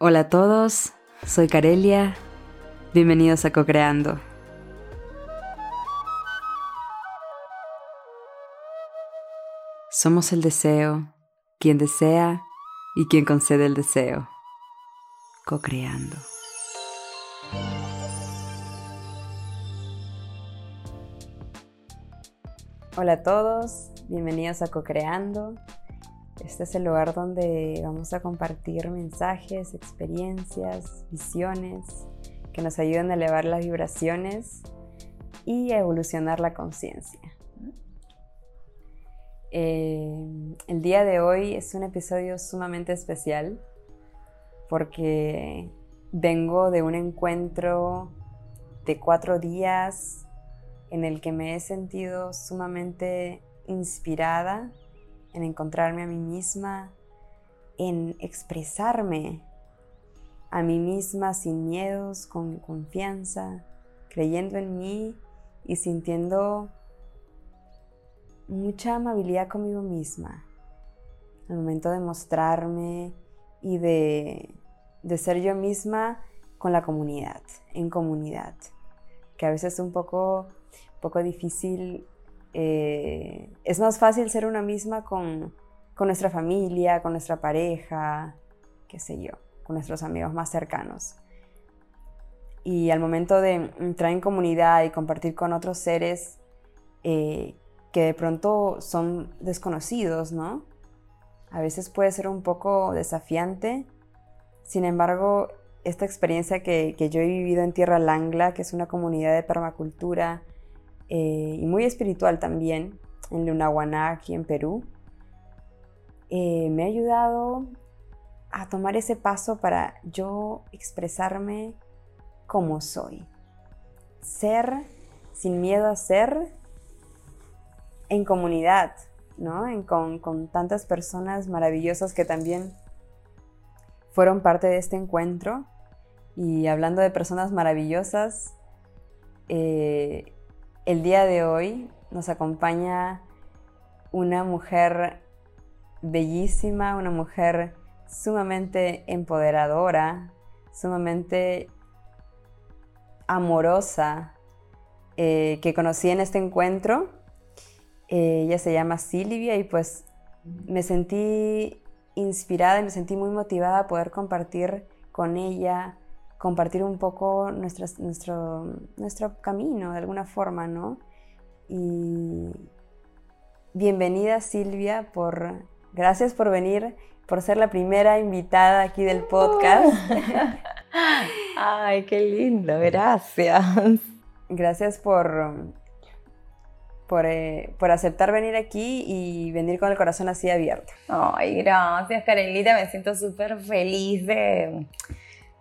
Hola a todos, soy Carelia. Bienvenidos a Cocreando. Somos el deseo, quien desea y quien concede el deseo. Cocreando. Hola a todos, bienvenidos a Cocreando. Este es el lugar donde vamos a compartir mensajes, experiencias, visiones que nos ayuden a elevar las vibraciones y a evolucionar la conciencia. Eh, el día de hoy es un episodio sumamente especial porque vengo de un encuentro de cuatro días en el que me he sentido sumamente inspirada en encontrarme a mí misma, en expresarme a mí misma sin miedos, con confianza, creyendo en mí y sintiendo mucha amabilidad conmigo misma. Al momento de mostrarme y de, de ser yo misma con la comunidad, en comunidad, que a veces es un poco, poco difícil eh, es más fácil ser una misma con, nuestra familia, con nuestra pareja, qué sé yo, con nuestros amigos más cercanos. Y al momento de entrar en comunidad y compartir con otros seres eh, que de pronto son desconocidos, ¿no? A veces puede ser un poco desafiante. Sin embargo, esta experiencia que, que yo he vivido en Tierra Langla, que es una comunidad de permacultura, eh, y muy espiritual también en Lunahuaná, aquí en Perú, eh, me ha ayudado a tomar ese paso para yo expresarme como soy. Ser sin miedo a ser en comunidad, ¿no? con, con, tantas personas maravillosas que también fueron parte de este encuentro. Y hablando de personas maravillosas, eh, el día de hoy nos acompaña una mujer bellísima, una mujer sumamente empoderadora, sumamente amorosa, eh, que conocí en este encuentro. Eh, ella se llama Silvia y pues me sentí inspirada y me sentí muy motivada a poder compartir con ella compartir un poco nuestro, nuestro camino de alguna forma, ¿no? Y bienvenida Silvia, por, gracias por venir, por ser la primera invitada aquí del podcast. Ay, qué lindo, gracias. Gracias por, por, eh, por, aceptar venir aquí y venir con el corazón así abierto. Ay, gracias, Carelita. Me siento súper feliz de,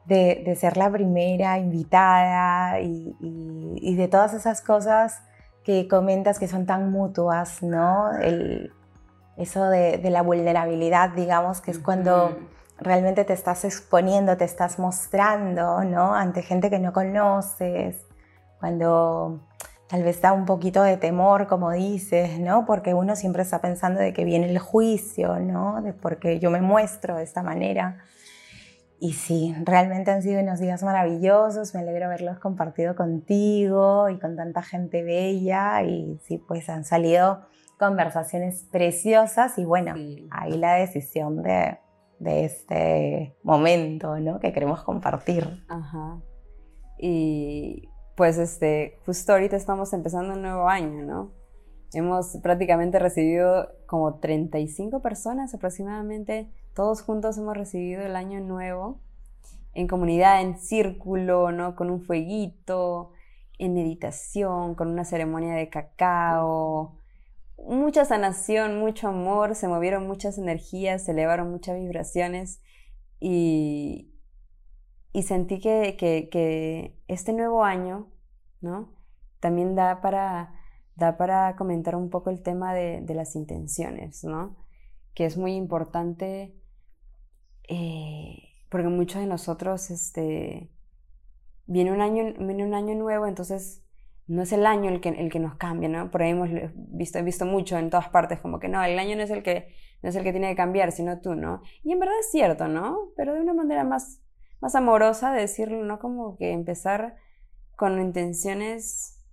de, ser la primera invitada y, de todas esas cosas que comentas que son tan mutuas, ¿no? El, eso de, la vulnerabilidad, digamos, que es cuando realmente te estás exponiendo, te estás mostrando, ¿no? Ante gente que no conoces, cuando tal vez da un poquito de temor, como dices, ¿no? Porque uno siempre está pensando de que viene el juicio, ¿no? De porque yo me muestro de esta manera. Y sí, realmente han sido unos días maravillosos, me alegro haberlos compartido contigo y con tanta gente bella y sí, pues han salido conversaciones preciosas y bueno, ahí la decisión de, de, este momento, ¿no? Que queremos compartir. Ajá. Y pues este, justo ahorita estamos empezando un nuevo año, ¿no? Hemos prácticamente recibido como 35 personas aproximadamente todos juntos hemos recibido el año nuevo en comunidad, en círculo, ¿no? Con un fueguito, en meditación, con una ceremonia de cacao. Mucha sanación, mucho amor, se movieron muchas energías, se elevaron muchas vibraciones y, y sentí que, este nuevo año, ¿no? También da para, da para comentar un poco el tema de, de las intenciones, ¿no? Que es muy importante eh, porque muchos de nosotros, este, viene un año, viene un año nuevo, entonces no es el año el que, el que nos cambia, ¿no? Por ahí hemos visto, visto mucho en todas partes, como que no, el año no es el que, no es el que tiene que cambiar, sino tú, ¿no? Y en verdad es cierto, ¿no? Pero de una manera más, más amorosa de decirlo, ¿no? Como que empezar con intenciones,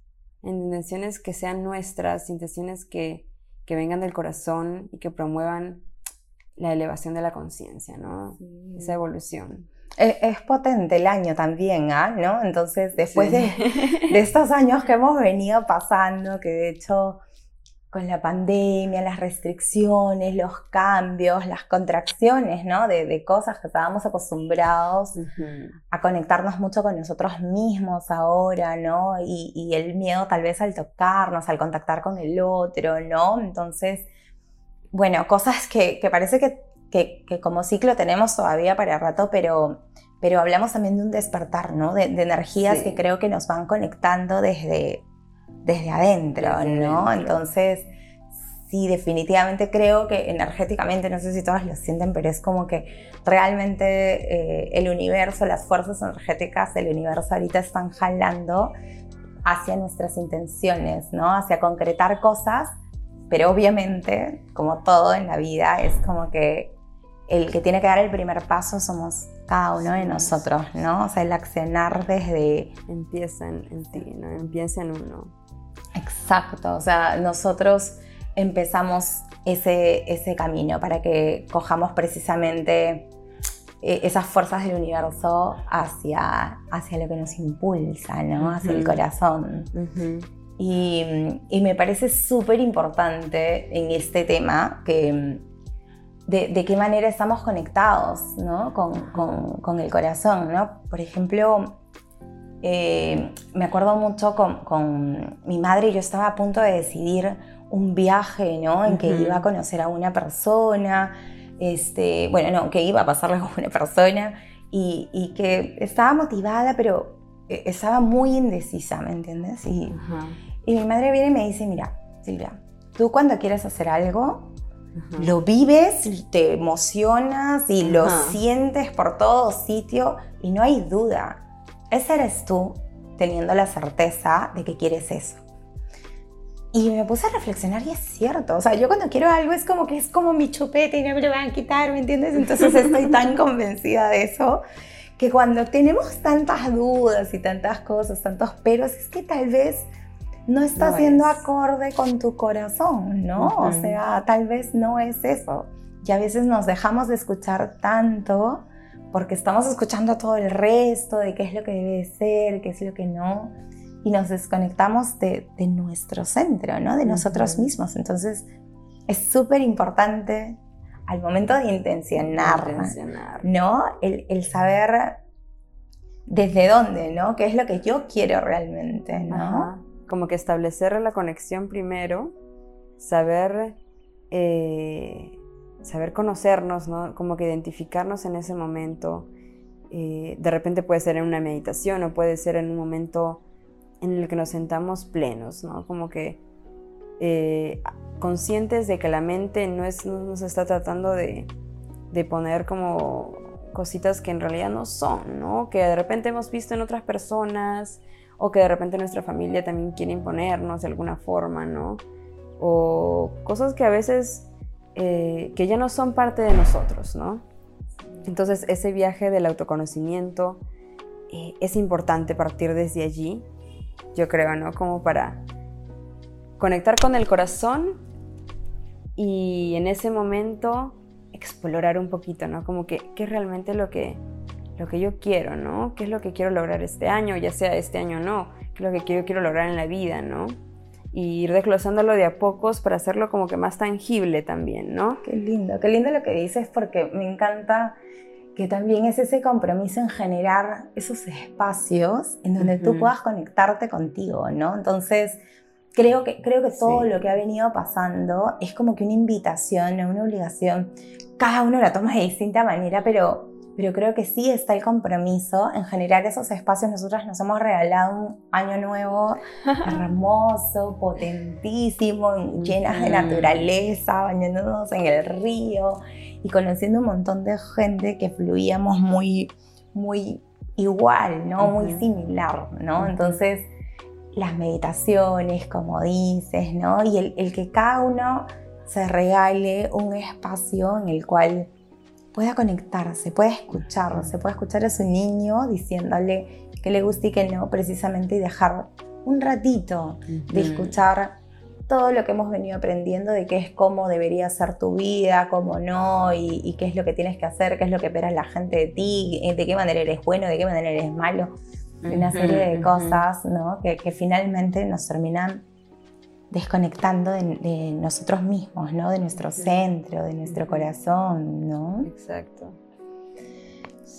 intenciones que sean nuestras, intenciones que, que vengan del corazón y que promuevan la elevación de la conciencia, ¿no? Esa evolución. Es, potente el año también, ¿ah? ¿no? Entonces, después de, de, estos años que hemos venido pasando, que de hecho con la pandemia, las restricciones, los cambios, las contracciones, ¿no? De, cosas que estábamos acostumbrados a conectarnos mucho con nosotros mismos ahora, ¿no? Y, el miedo tal vez al tocarnos, al contactar con el otro, ¿no? Entonces, bueno, cosas que, parece que, que, como ciclo tenemos todavía para rato, pero, pero hablamos también de un despertar, ¿no? De, energías que creo que nos van conectando desde desde adentro, ¿no? Entonces, sí, definitivamente creo que energéticamente, no sé si todas lo sienten, pero es como que realmente eh, el universo, las fuerzas energéticas del universo ahorita están jalando hacia nuestras intenciones, ¿no? Hacia concretar cosas, pero obviamente, como todo en la vida, es como que el que tiene que dar el primer paso somos cada uno de nosotros, ¿no? O sea, el accionar desde... Empieza en, en ti, ¿no? Empieza en uno. Exacto, o sea, nosotros empezamos ese, ese camino para que cojamos precisamente eh, esas fuerzas del universo hacia, hacia lo que nos impulsa, ¿no? Hacia el corazón. Y, y, me parece súper importante en este tema que de, de, qué manera estamos conectados ¿no? con, con, con el corazón. ¿no? Por ejemplo, eh, me acuerdo mucho con, mi madre, yo estaba a punto de decidir un viaje, ¿no? En que iba a conocer a una persona, este, bueno, no, que iba a pasarle con una persona y, que estaba motivada, pero eh, estaba muy indecisa, ¿me entiendes? Y, y mi madre viene y me dice, mira, Silvia, tú cuando quieres hacer algo, lo vives, te emocionas y lo sientes por todo sitio y no hay duda ese eres tú teniendo la certeza de que quieres eso. Y me puse a reflexionar y es cierto, o sea, yo cuando quiero algo es como que es como mi chupete y no me lo van a quitar, ¿me entiendes? Entonces estoy tan convencida de eso que cuando tenemos tantas dudas y tantas cosas, tantos peros, es que tal vez no está siendo acorde con tu corazón, ¿no? O sea, tal vez no es eso. Y a veces nos dejamos de escuchar tanto porque estamos escuchando todo el resto de qué es lo que debe ser, qué es lo que no, y nos desconectamos de, nuestro centro, ¿no? de nosotros mismos. Entonces, es súper importante al momento de intencionar, ¿no? El, saber desde dónde, ¿no? ¿Qué es lo que yo quiero realmente, ¿no? Como que establecer la conexión primero, saber eh, saber conocernos, ¿no? Como que identificarnos en ese momento. Eh, de repente puede ser en una meditación o puede ser en un momento en el que nos sentamos plenos, ¿no? Como que eh, conscientes de que la mente no, es, nos está tratando de, de, poner como cositas que en realidad no son, ¿no? Que de repente hemos visto en otras personas o que de repente nuestra familia también quiere imponernos de alguna forma, ¿no? O cosas que a veces eh, que ya no son parte de nosotros, ¿no? Entonces ese viaje del autoconocimiento eh, es importante partir desde allí, yo creo, ¿no? Como para conectar con el corazón y en ese momento explorar un poquito, ¿no? Como que qué es realmente lo que, lo que yo quiero, ¿no? ¿Qué es lo que quiero lograr este año, ya sea este año o no? ¿Qué es lo que yo quiero lograr en la vida, ¿no? y ir desglosándolo de a pocos para hacerlo como que más tangible también, ¿no? Qué lindo, qué lindo lo que dices porque me encanta que también es ese compromiso en generar esos espacios en donde tú puedas conectarte contigo, ¿no? Entonces, creo que, creo que todo lo que ha venido pasando es como que una invitación, una obligación. Cada uno la toma de distinta manera, pero pero creo que sí está el compromiso en generar esos espacios. Nosotras nos hemos regalado un año nuevo hermoso, potentísimo, llenas de naturaleza, bañándonos en el río y conociendo un montón de gente que fluíamos muy, muy igual, ¿no? Muy similar, ¿no? Entonces, las meditaciones, como dices, ¿no? Y el, el que cada uno se regale un espacio en el cual pueda conectarse, pueda escucharse, pueda escuchar a su niño diciéndole que le gusta y que no, precisamente, y dejar un ratito de escuchar todo lo que hemos venido aprendiendo de qué es cómo debería ser tu vida, cómo no, y, qué es lo que tienes que hacer, qué es lo que espera la gente de ti, eh, de qué manera eres bueno, de qué manera eres malo. Una serie de cosas ¿no? que, finalmente nos terminan desconectando de, nosotros mismos, ¿no? de nuestro centro, de nuestro corazón. ¿no? Exacto.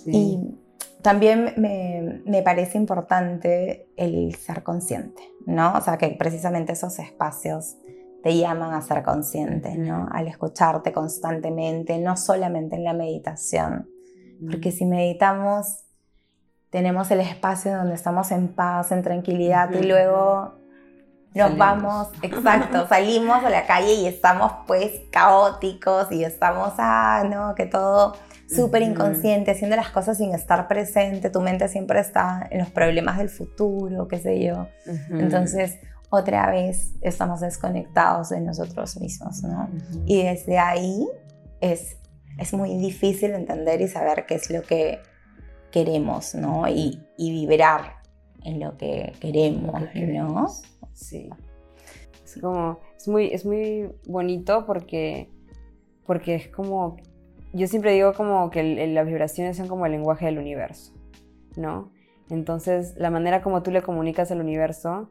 Y también me, me, parece importante el ser consciente, ¿no? O sea, que precisamente esos espacios te llaman a ser consciente, ¿no? Al escucharte constantemente, no solamente en la meditación. Porque si meditamos, tenemos el espacio donde estamos en paz, en tranquilidad, y luego nos vamos, exacto, salimos a la calle y estamos pues caóticos y estamos, ah, no, que todo súper inconsciente, haciendo las cosas sin estar presente, tu mente siempre está en los problemas del futuro, qué sé yo. Entonces, otra vez estamos desconectados de nosotros mismos, ¿no? Y desde ahí es, es muy difícil entender y saber qué es lo que queremos, ¿no? Y, y vibrar en lo que queremos, ¿no? Sí. Es como, es muy, es muy bonito porque, porque es como yo siempre digo como que las vibraciones son como el lenguaje del universo, ¿no? Entonces, la manera como tú le comunicas al universo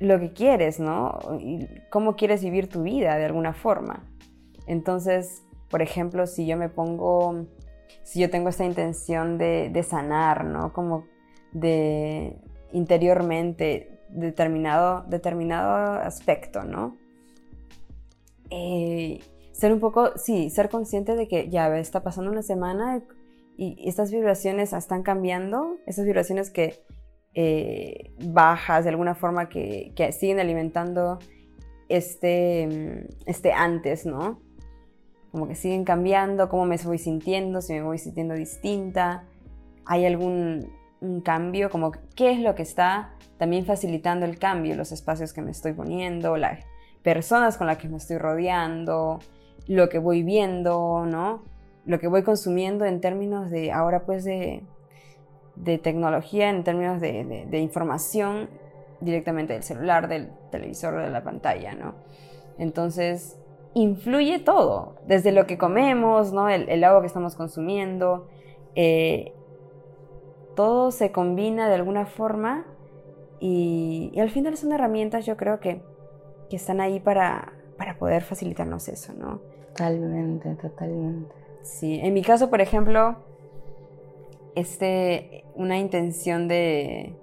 lo que quieres, ¿no? Cómo quieres vivir tu vida de alguna forma. Entonces, por ejemplo, si yo me pongo, si yo tengo esta intención de, sanar, ¿no? Como de interiormente determinado, determinado aspecto, ¿no? Eh, ser un poco, sí, ser consciente de que ya está pasando una semana y estas vibraciones están cambiando, esas vibraciones que eh, bajas de alguna forma que, siguen alimentando este, este antes, ¿no? Como que siguen cambiando, cómo me voy sintiendo, si me voy sintiendo distinta, hay algún cambio, como qué es lo que está también facilitando el cambio, los espacios que me estoy poniendo, las personas con las que me estoy rodeando, lo que voy viendo, ¿no? Lo que voy consumiendo en términos de, ahora pues de, tecnología, en términos de, información directamente del celular, del televisor, de la pantalla, ¿no? Entonces, influye todo, desde lo que comemos, ¿no? El, agua que estamos consumiendo, eh, todo se combina de alguna forma y, al final son herramientas yo creo que, que están ahí para, para poder facilitarnos eso, ¿no? Totalmente, totalmente. Sí, en mi caso, por ejemplo, este, una intención de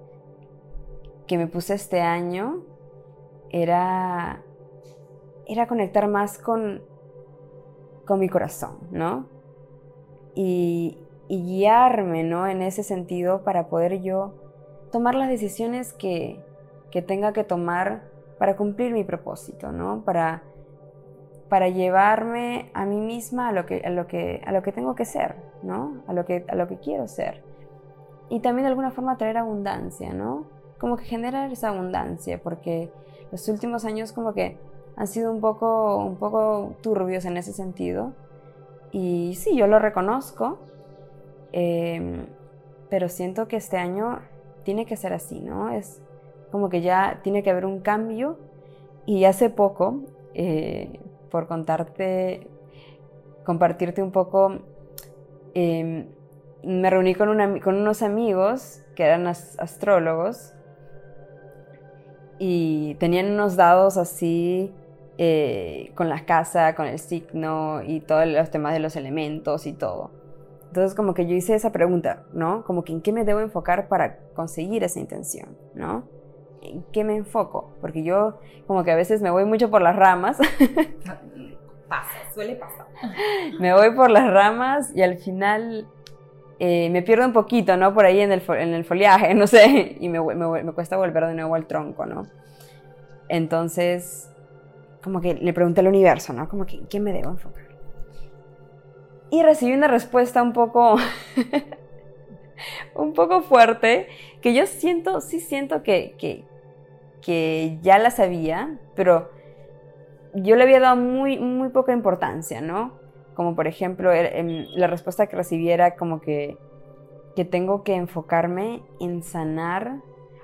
que me puse este año era, era conectar más con, con mi corazón, ¿no? Y, y guiarme, ¿no? En ese sentido para poder yo tomar las decisiones que, que tenga que tomar para cumplir mi propósito, ¿no? Para para llevarme a mí misma a lo que, a lo que, a lo que tengo que ser, ¿no? A lo que, a lo que quiero ser. Y también de alguna forma traer abundancia, ¿no? Como que generar esa abundancia, porque los últimos años como que han sido un poco, un poco turbios en ese sentido. Y sí, yo lo reconozco, em, pero siento que este año tiene que ser así, ¿no? Es como que ya tiene que haber un cambio. Y hace poco, eh, por contarte, compartirte un poco. Em, me reuní con, unos amigos que eran astrólogos y tenían unos dados así eh, con la casa, con el signo y todos los temas de los elementos y todo. Entonces como que yo hice esa pregunta, ¿no? Como que en qué me debo enfocar para conseguir esa intención, ¿no? ¿En qué me enfoco? Porque yo como que a veces me voy mucho por las ramas. Pasa, suele pasar. me voy por las ramas y al final eh, me pierdo un poquito, ¿no? Por ahí en el, en el foliaje, no sé, y me, me, me, cuesta volver de nuevo al tronco, ¿no? Entonces, como que le pregunté al universo, ¿no? Como que, ¿en qué me debo enfocar? Y recibí una respuesta un poco, un poco fuerte, que yo siento, sí siento que, que, ya la sabía, pero yo le había dado muy, muy poca importancia, ¿no? Como por ejemplo, la respuesta que recibiera como que, que tengo que enfocarme en sanar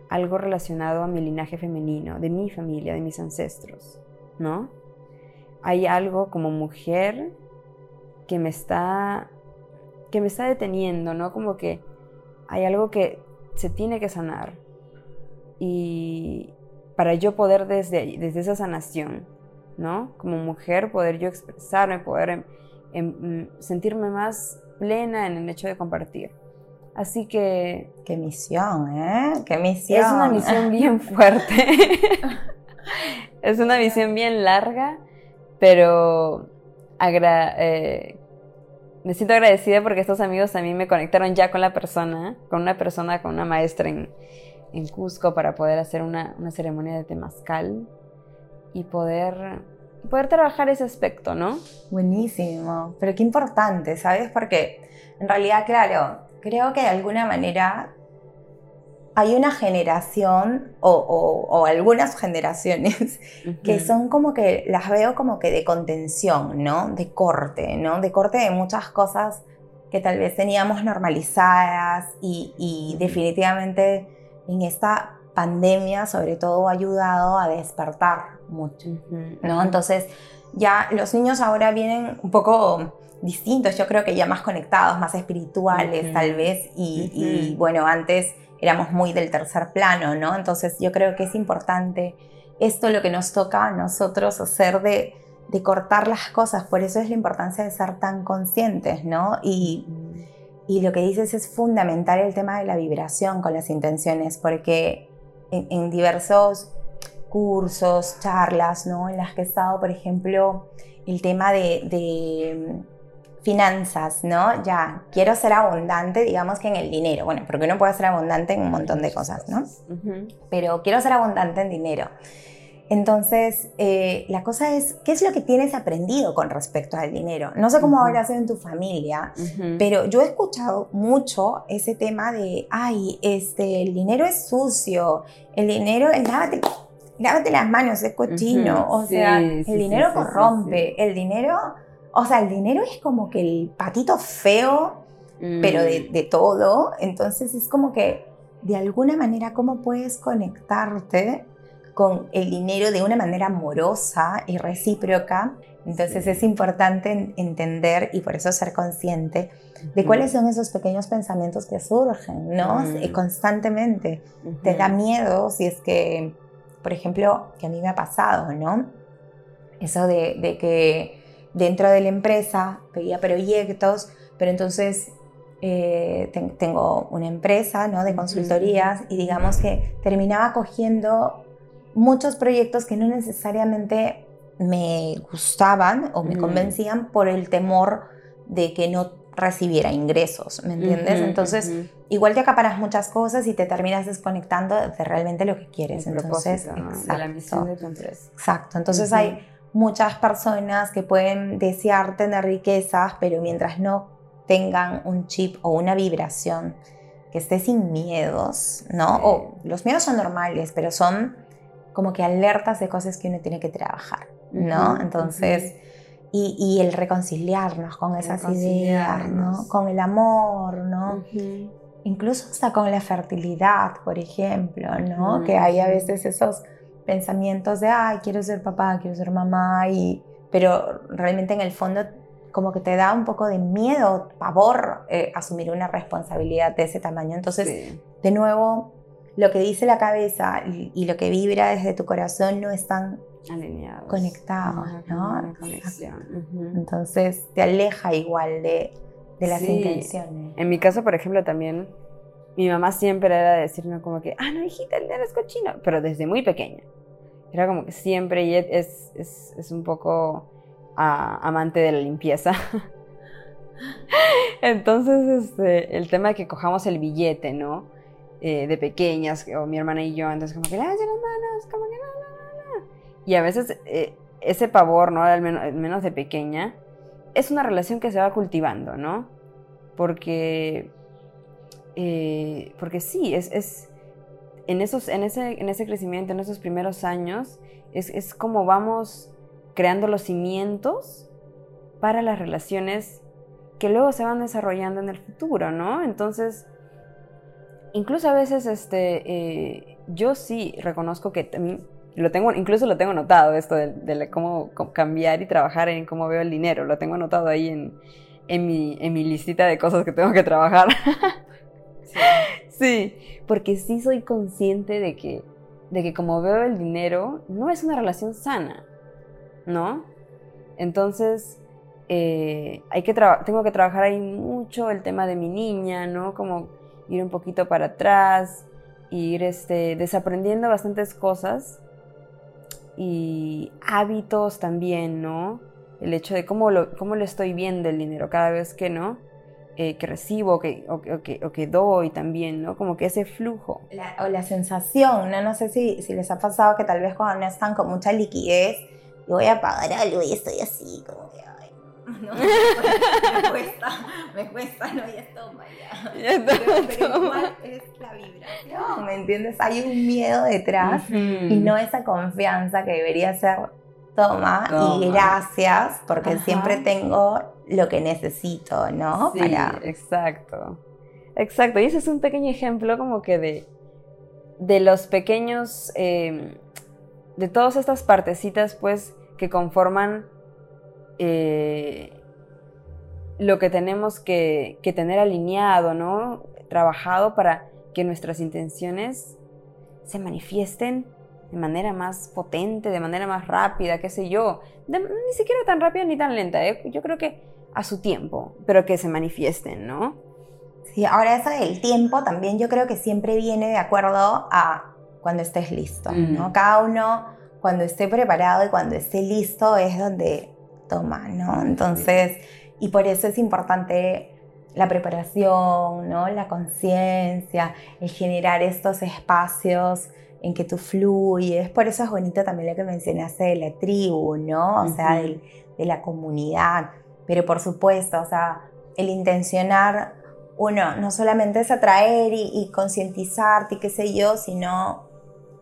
algo relacionado a mi linaje femenino, de mi familia, de mis ancestros, ¿no? Hay algo como mujer que me está que me está deteniendo, ¿no? Como que hay algo que se tiene que sanar. Y para yo poder desde, desde esa sanación, ¿no? Como mujer, poder yo expresarme, poder em, em, sentirme más plena en el hecho de compartir. Así que... Qué misión, ¿eh? Qué misión. Es una misión bien fuerte. es una misión bien larga, pero eh, me siento agradecida porque estos amigos también me conectaron ya con la persona, con una persona, con una maestra en, en Cusco para poder hacer una, una ceremonia de temazcal y poder poder trabajar ese aspecto, ¿no? Buenísimo, pero qué importante, ¿sabes? Porque en realidad, claro, creo que de alguna manera hay una generación o, algunas generaciones que son como que las veo como que de contención, ¿no? De corte, ¿no? De corte de muchas cosas que tal vez teníamos normalizadas y, definitivamente en esta pandemia sobre todo ha ayudado a despertar mucho, ¿no? Entonces ya los niños ahora vienen un poco distintos, yo creo que ya más conectados, más espirituales tal vez, y, bueno, antes éramos muy del tercer plano, ¿no? Entonces yo creo que es importante esto lo que nos toca a nosotros hacer de, de cortar las cosas, por eso es la importancia de ser tan conscientes, ¿no? Y, y lo que dices es fundamental el tema de la vibración con las intenciones, porque en, diversos cursos, charlas, ¿no? En las que he estado, por ejemplo, el tema de finanzas, ¿no? Ya, quiero ser abundante, digamos que en el dinero. Bueno, porque uno puede ser abundante en un montón de cosas, ¿no? Pero quiero ser abundante en dinero. Entonces, eh, la cosa es, ¿qué es lo que tienes aprendido con respecto al dinero? No sé cómo habrá sido en tu familia, pero yo he escuchado mucho ese tema de, ay, este, el dinero es sucio, el dinero, es lávate, lávate las manos, es cochino, o sea, el dinero corrompe, el dinero o sea, el dinero es como que el patito feo, pero de, mm. todo. Entonces es como que, de alguna manera, ¿cómo puedes conectarte con el dinero de una manera amorosa y recíproca? Entonces es importante entender y por eso ser consciente de cuáles son esos pequeños pensamientos que surgen, ¿no? Mm. Constantemente. Te da miedo si es que, por ejemplo, que a mí me ha pasado, ¿no? Eso de que dentro de la empresa, pedía proyectos, pero entonces eh, tengo una empresa ¿no? de consultorías y digamos que terminaba cogiendo muchos proyectos que no necesariamente me gustaban o me convencían por el temor de que no recibiera ingresos, ¿me entiendes? Entonces, igual te acaparas muchas cosas y te terminas desconectando de realmente lo que quieres. Entonces, de la misión de tu empresa. Exacto. Entonces hay muchas personas que pueden desear tener riquezas, pero mientras no tengan un chip o una vibración que esté sin miedos, ¿no? O los miedos son normales, pero son como que alertas de cosas que uno tiene que trabajar, ¿no? Entonces, y, el reconciliarnos con esas ideas, ¿no? Con el amor, ¿no? Incluso hasta con la fertilidad, por ejemplo, ¿no? Que hay a veces esos pensamientos de, ay, quiero ser papá, quiero ser mamá, y, pero realmente en el fondo como que te da un poco de miedo, pavor, eh, asumir una responsabilidad de ese tamaño. Entonces, de nuevo, lo que dice la cabeza y, lo que vibra desde tu corazón no están alineados, conectados, ¿no? Entonces, te aleja igual de, de las intenciones. En mi caso, por ejemplo, también mi mamá siempre era decirme como que, ah, no, hijita, el dinero es cochino, pero desde muy pequeña. Era como que siempre, y es, es, es un poco ah, amante de la limpieza. Entonces, este, el tema de que cojamos el billete, ¿no? Eh, de pequeñas, o mi hermana y yo, entonces como que, las manos, como que no, no, no, Y a veces eh, ese pavor, ¿no? Al menos, al menos de pequeña, es una relación que se va cultivando, ¿no? Porque eh, porque sí, es, en, esos, en, ese, en ese crecimiento, en esos primeros años, es, como vamos creando los cimientos para las relaciones que luego se van desarrollando en el futuro, ¿no? Entonces, incluso a veces, este, eh, yo sí reconozco que lo tengo, incluso lo tengo notado esto de, cómo, cambiar y trabajar en cómo veo el dinero, lo tengo anotado ahí en, en, mi, en mi listita de cosas que tengo que trabajar. Sí. porque sí soy consciente de que, de que como veo el dinero, no es una relación sana, ¿no? Entonces, eh, hay que tengo que trabajar ahí mucho el tema de mi niña, ¿no? Como ir un poquito para atrás, ir este, desaprendiendo bastantes cosas y hábitos también, ¿no? El hecho de cómo lo, cómo lo estoy viendo el dinero cada vez que, ¿no? Eh, que recibo que, o, que, o, que, doy también, ¿no? Como que ese flujo. o la sensación, ¿no? No sé si, si les ha pasado que tal vez cuando no están con mucha liquidez, y voy a pagar algo y estoy así, como que, ay, no, me cuesta, me cuesta, no, ya toma, ya. pero, igual es la vibración, ¿me entiendes? Hay un miedo detrás y no esa confianza que debería ser toma, y gracias, porque siempre tengo lo que necesito, ¿no? Sí, exacto. Exacto, y ese es un pequeño ejemplo como que de, de los pequeños, em, de todas estas partecitas pues que conforman eh, lo que tenemos que, que tener alineado, ¿no? Trabajado para que nuestras intenciones se manifiesten de manera más potente, de manera más rápida, qué sé yo. ni siquiera tan rápida ni tan lenta, ¿eh? yo creo que a su tiempo, pero que se manifiesten, ¿no? Sí, ahora eso del tiempo también yo creo que siempre viene de acuerdo a cuando estés listo, ¿no? Cada uno cuando esté preparado y cuando esté listo es donde toma, ¿no? Entonces, y por eso es importante la preparación, ¿no? La conciencia, el generar estos espacios en que tú fluyes. Por eso es bonito también lo que mencionaste de la tribu, ¿no? O sea, de, la comunidad. Pero por supuesto, o sea, el intencionar, uno, no solamente es atraer y, concientizarte y qué sé yo, sino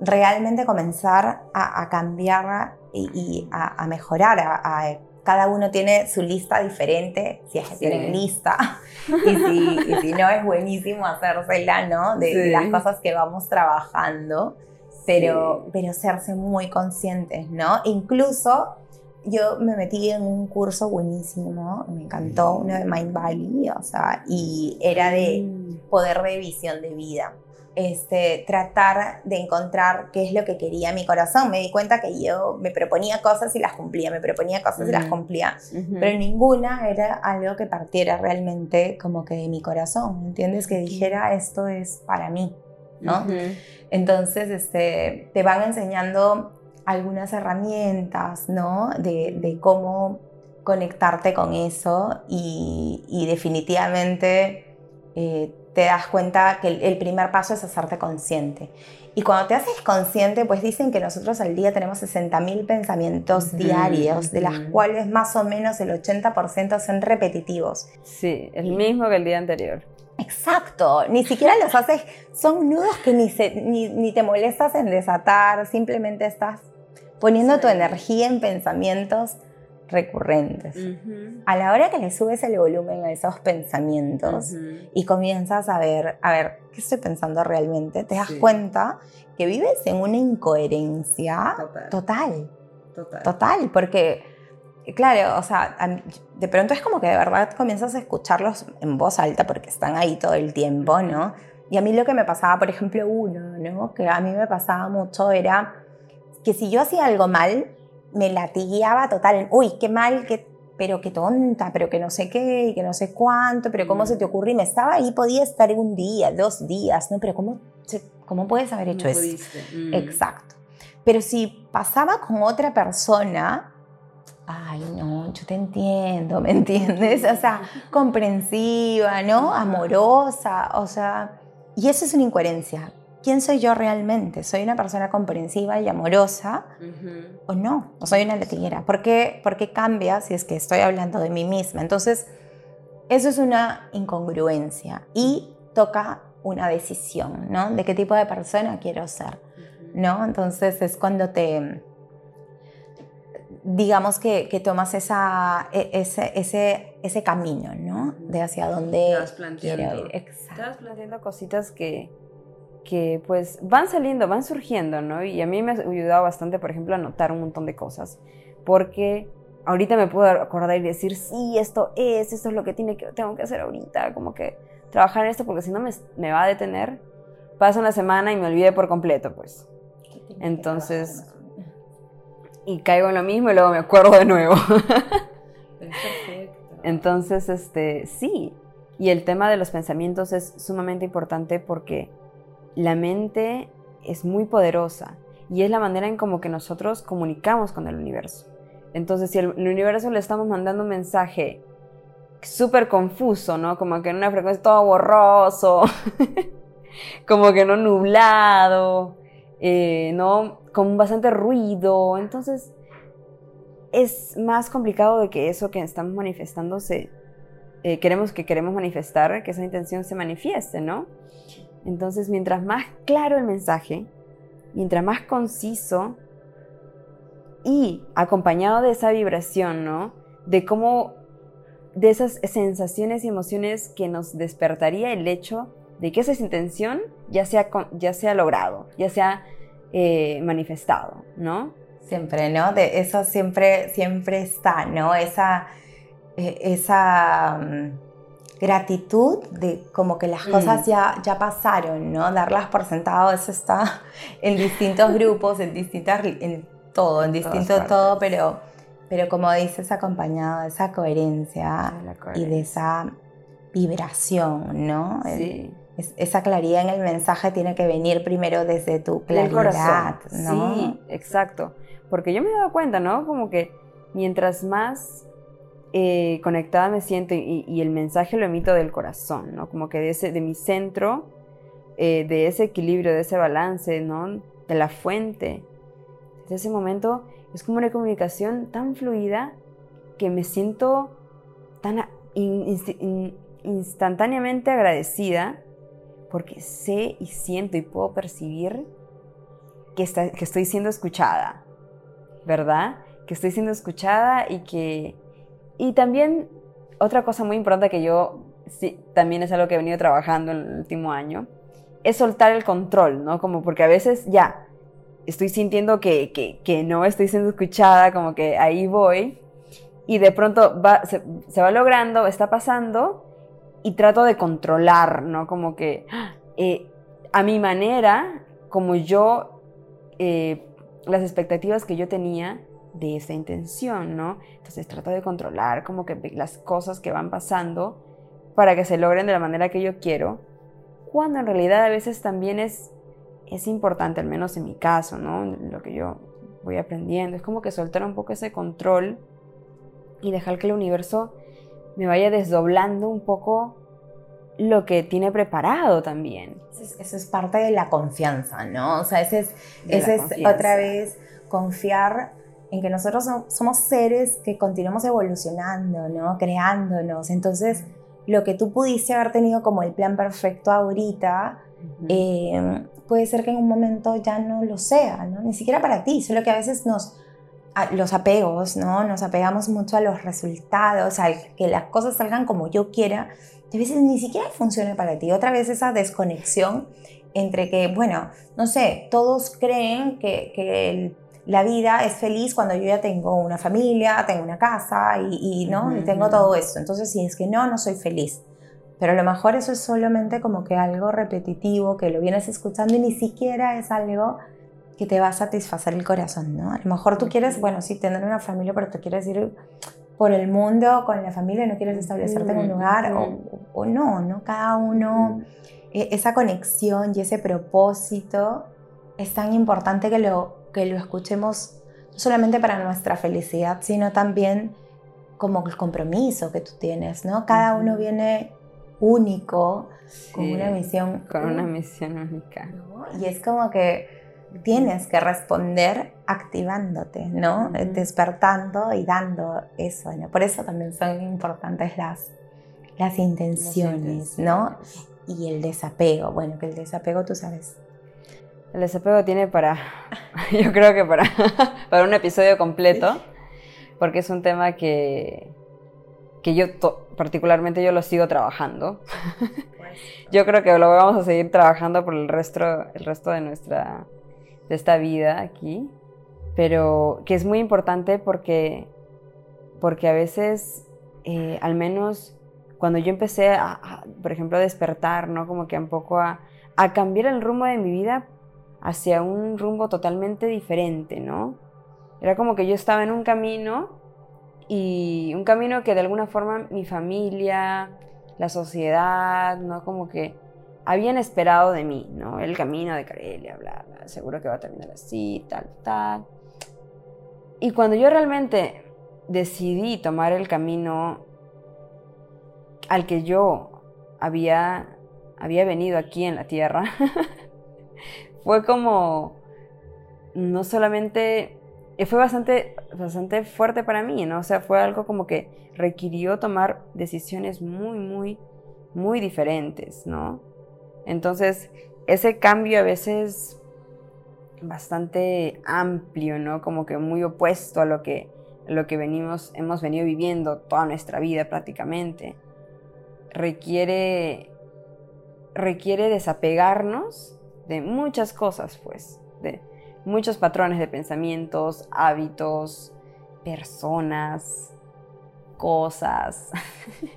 realmente comenzar a, cambiar y, a, mejorar, a, cada uno tiene su lista diferente, si es que tienen lista, y si, no es buenísimo hacérsela, ¿no? De, las cosas que vamos trabajando pero, pero serse muy conscientes, ¿no? Incluso yo me metí en un curso buenísimo, me encantó, uno de Mind Valley, o sea, y era de poder de visión de vida. Este, tratar de encontrar qué es lo que quería mi corazón. Me di cuenta que yo me proponía cosas y las cumplía, me proponía cosas y las cumplía, pero ninguna era algo que partiera realmente como que de mi corazón, ¿entiendes? Que dijera esto es para mí. Entonces, este, te van enseñando algunas herramientas, ¿no? De, cómo conectarte con eso y, definitivamente eh, te das cuenta que el, primer paso es hacerte consciente. Y cuando te haces consciente, pues dicen que nosotros al día tenemos 60.000 pensamientos diarios, de las cuales más o menos el 80% son repetitivos. Sí, el mismo que el día anterior. Exacto, ni siquiera los haces, son nudos que ni, ni, te molestas en desatar, simplemente estás poniendo tu energía en pensamientos recurrentes. A la hora que le subes el volumen a esos pensamientos y comienzas a ver, a ver, ¿qué estoy pensando realmente? Te das cuenta que vives en una incoherencia total. Total. Total, porque claro, o sea, de pronto es como que de verdad comienzas a escucharlos en voz alta porque están ahí todo el tiempo, ¿no? Y a mí lo que me pasaba, por ejemplo, uno, ¿no? Que a mí me pasaba mucho era que si yo hacía algo mal, me latigueaba total. Uy, qué mal, qué, pero qué tonta, pero que no sé qué, y que no sé cuánto, pero cómo se te ocurre. Y me estaba ahí, podía estar un día, dos días, ¿no? Pero ¿cómo, cómo puedes haber hecho eso? Mm. Exacto. Pero si pasaba con otra persona, ay, no, yo te entiendo, ¿me entiendes? O sea, comprensiva, ¿no? Amorosa, o sea, y eso es una incoherencia. ¿Quién soy yo realmente? ¿Soy una persona comprensiva y amorosa o no? ¿O soy una latiguera? ¿Por qué, ¿Por qué cambia si es que estoy hablando de mí misma? Entonces, eso es una incongruencia y toca una decisión, ¿no? De qué tipo de persona quiero ser, ¿no? Entonces es cuando te digamos que, que tomas esa, e, ese, ese, ese, camino, ¿no? De hacia dónde quiero ir. Estás planteando cositas que, que pues van saliendo, van surgiendo, ¿no? Y a mí me ha ayudado bastante, por ejemplo, a notar un montón de cosas, porque ahorita me puedo acordar y decir, sí, esto es, esto es lo que, tiene que tengo que hacer ahorita, como que trabajar en esto, porque si no me, me va a detener, pasa una semana y me olvide por completo, pues. Entonces, y caigo en lo mismo y luego me acuerdo de nuevo. Entonces, este, sí. Y el tema de los pensamientos es sumamente importante porque la mente es muy poderosa y es la manera en como que nosotros comunicamos con el universo. Entonces, si el, universo le estamos mandando un mensaje súper confuso, ¿no? Como que en una frecuencia todo borroso, como que no nublado, eh, ¿no? Con bastante ruido. Entonces, es más complicado de que eso que estamos manifestando se, eh, queremos que queremos manifestar, que esa intención se manifieste, ¿no? Entonces, mientras más claro el mensaje, mientras más conciso y acompañado de esa vibración, ¿no? De cómo, de esas sensaciones y emociones que nos despertaría el hecho de que esa intención ya sea, ya sea logrado, ya sea eh, manifestado, ¿no? Siempre, ¿no? De eso siempre, siempre está, ¿no? Esa, eh, esa mm, gratitud de como que las cosas mm. ya, ya pasaron, ¿no? Darlas por sentado, eso está en distintos grupos, en distintas, en todo, en distinto todo, pero, pero como dices, acompañado de esa coherencia, y de esa vibración, ¿no? Sí. Esa claridad en el mensaje tiene que venir primero desde tu claridad, ¿no? Sí, exacto. Porque yo me he dado cuenta, ¿no? Como que mientras más eh, conectada me siento y, el mensaje lo emito del corazón, ¿no? Como que de, ese, de mi centro, eh, de ese equilibrio, de ese balance, ¿no? De la fuente. Desde ese momento es como una comunicación tan fluida que me siento tan instantáneamente agradecida porque sé y siento y puedo percibir que, que estoy siendo escuchada, ¿verdad? Que estoy siendo escuchada y que y también otra cosa muy importante que yo sí, también es algo que he venido trabajando en el último año, es soltar el control, ¿no? Como porque a veces ya estoy sintiendo que, que, que no estoy siendo escuchada, como que ahí voy, y de pronto va, se, va logrando, está pasando, y trato de controlar, ¿no? Como que eh, a mi manera, como yo, eh, las expectativas que yo tenía, de esa intención, ¿no? Entonces trato de controlar como que las cosas que van pasando para que se logren de la manera que yo quiero, cuando en realidad a veces también es, es importante, al menos en mi caso, ¿no? Lo que yo voy aprendiendo, es como que soltar un poco ese control y dejar que el universo me vaya desdoblando un poco lo que tiene preparado también. Eso es, parte de la confianza, ¿no? O sea, ese es, ese es otra vez confiar en que nosotros somos seres que continuamos evolucionando, ¿no? Creándonos. Entonces, lo que tú pudiste haber tenido como el plan perfecto ahorita, eh, puede ser que en un momento ya no lo sea, ¿no? Ni siquiera para ti, solo que a veces nos, los apegos, ¿no? Nos apegamos mucho a los resultados, a que las cosas salgan como yo quiera, y a veces ni siquiera funciona para ti. Otra vez esa desconexión entre que, bueno, no sé, todos creen que, que el la vida es feliz cuando yo ya tengo una familia, tengo una casa y, ¿no? y tengo todo eso. Entonces, si es que no, no soy feliz. Pero a lo mejor eso es solamente como que algo repetitivo, que lo vienes escuchando y ni siquiera es algo que te va a satisfacer el corazón, ¿no? A lo mejor tú quieres, bueno, sí, tener una familia, pero tú quieres ir por el mundo con la familia, no quieres establecerte en un lugar, o, o, no, ¿no? Cada uno, e, esa conexión y ese propósito es tan importante que lo que lo escuchemos no solamente para nuestra felicidad, sino también como el compromiso que tú tienes, ¿no? Cada uno viene único, con una misión. Con una misión única. Y es como que tienes que responder activándote, ¿no? Despertando y dando eso. Por eso también son importantes las, las intenciones, ¿no? Y el desapego. Bueno, que el desapego, tú sabes, el desapego tiene para, yo creo que para, para un episodio completo, porque es un tema que, que yo particularmente yo lo sigo trabajando. Yo creo que lo vamos a seguir trabajando por el resto, el resto de nuestra esta vida aquí, pero que es muy importante porque, porque a veces, eh, al menos cuando yo empecé, a, por ejemplo, a despertar, ¿no? Como que un poco a, a cambiar el rumbo de mi vida hacia un rumbo totalmente diferente, ¿no? Era como que yo estaba en un camino y un camino que de alguna forma mi familia, la sociedad, ¿no? Como que habían esperado de mí, ¿no? El camino de Carelia, bla, seguro que va a terminar así, tal, tal. Y cuando yo realmente decidí tomar el camino al que yo había, había venido aquí en la tierra, fue como, no solamente, fue bastante, bastante fuerte para mí, ¿no? O sea, fue algo como que requirió tomar decisiones muy, muy, muy diferentes, ¿no? Entonces, ese cambio a veces bastante amplio, ¿no? Como que muy opuesto a lo que, lo que venimos, hemos venido viviendo toda nuestra vida prácticamente. Requiere, requiere desapegarnos de muchas cosas, pues, de muchos patrones de pensamientos, hábitos, personas, cosas.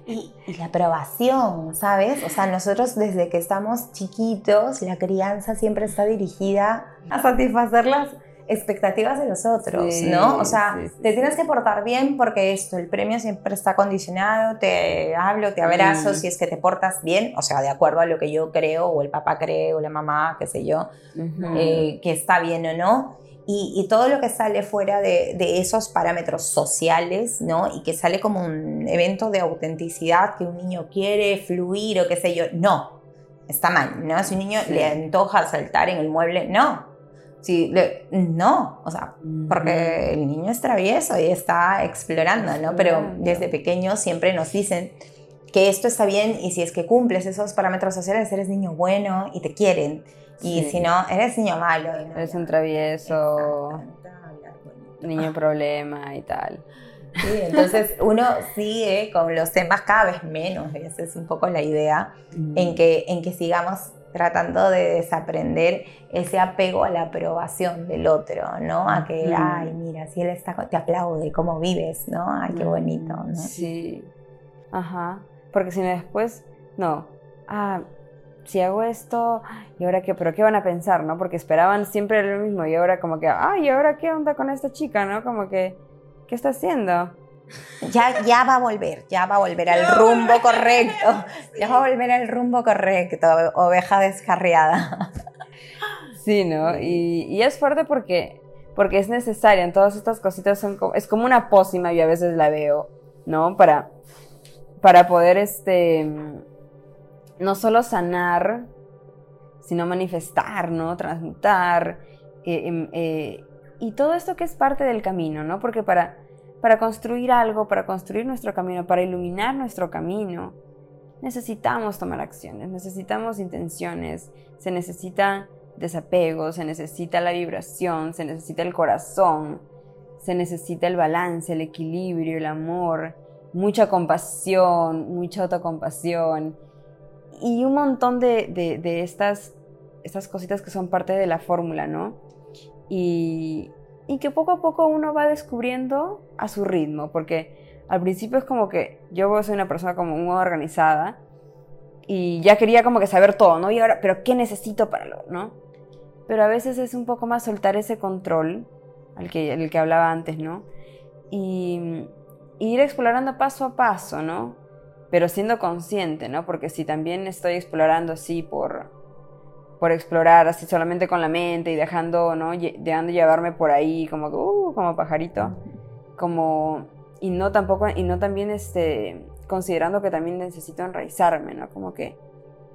Y, la aprobación, ¿sabes? O sea, nosotros desde que estamos chiquitos, la crianza siempre está dirigida a satisfacer las expectativas de los otros, ¿no? O sea, te tienes que portar bien porque esto, el premio siempre está condicionado, te hablo, te abrazo, mm. si es que te portas bien, o sea, de acuerdo a lo que yo creo, o el papá cree, o la mamá, qué sé yo, eh, que está bien o no y, todo lo que sale fuera de, esos parámetros sociales, ¿no? Y que sale como un evento de autenticidad que un niño quiere fluir o qué sé yo, no, está mal, ¿no? Si un niño le antoja saltar en el mueble, no. Si no, o sea, porque el niño es travieso y está explorando, ¿no? Pero desde pequeño siempre nos dicen que esto está bien y si es que cumples esos parámetros sociales, eres niño bueno y te quieren. Y si no, eres niño malo. eres un travieso, niño problema y tal. Sí, entonces uno sigue con los temas cada vez menos, esa es un poco la idea, en, que, en que sigamos tratando de desaprender ese apego a la aprobación del otro, ¿no? A que, ay, mira, si él está, te aplaude, cómo vives, ¿no? Ay, qué bonito, ¿no? Sí, ajá, porque si no después, no, ah, si hago esto, ¿y ahora qué? ¿Pero qué van a pensar, no? Porque esperaban siempre lo mismo y ahora como que, ay, ¿y ahora qué onda con esta chica, no? Como que, ¿qué está haciendo? Ya, ya va a volver, ya va a volver al rumbo correcto, ya va a volver al rumbo correcto, oveja descarriada. Sí, ¿no? Y, y es fuerte porque, porque es necesaria, en todas estas cositas son como, es como una pócima, y a veces la veo, ¿no? Para, para poder, este no solo sanar, sino manifestar, ¿no? Transmutar. Eh, em, eh, y todo esto que es parte del camino, ¿no? Porque para, para construir algo, para construir nuestro camino, para iluminar nuestro camino, necesitamos tomar acciones, necesitamos intenciones, se necesita desapego, se necesita la vibración, se necesita el corazón, se necesita el balance, el equilibrio, el amor, mucha compasión, mucha autocompasión, y un montón de, de, estas, estas cositas que son parte de la fórmula, ¿no? Y, y que poco a poco uno va descubriendo a su ritmo, porque al principio es como que yo soy una persona como muy organizada y ya quería como que saber todo, ¿no? Y ahora, pero ¿qué necesito para lo, no? Pero a veces es un poco más soltar ese control al que, el que hablaba antes, ¿no? Y, y ir explorando paso a paso, ¿no? Pero siendo consciente, ¿no? Porque si también estoy explorando así por, por explorar, así solamente con la mente y dejando, ¿no? Dejando llevarme por ahí como, uh, como pajarito, como, y no tampoco, y no también, este, considerando que también necesito enraizarme, ¿no? Como que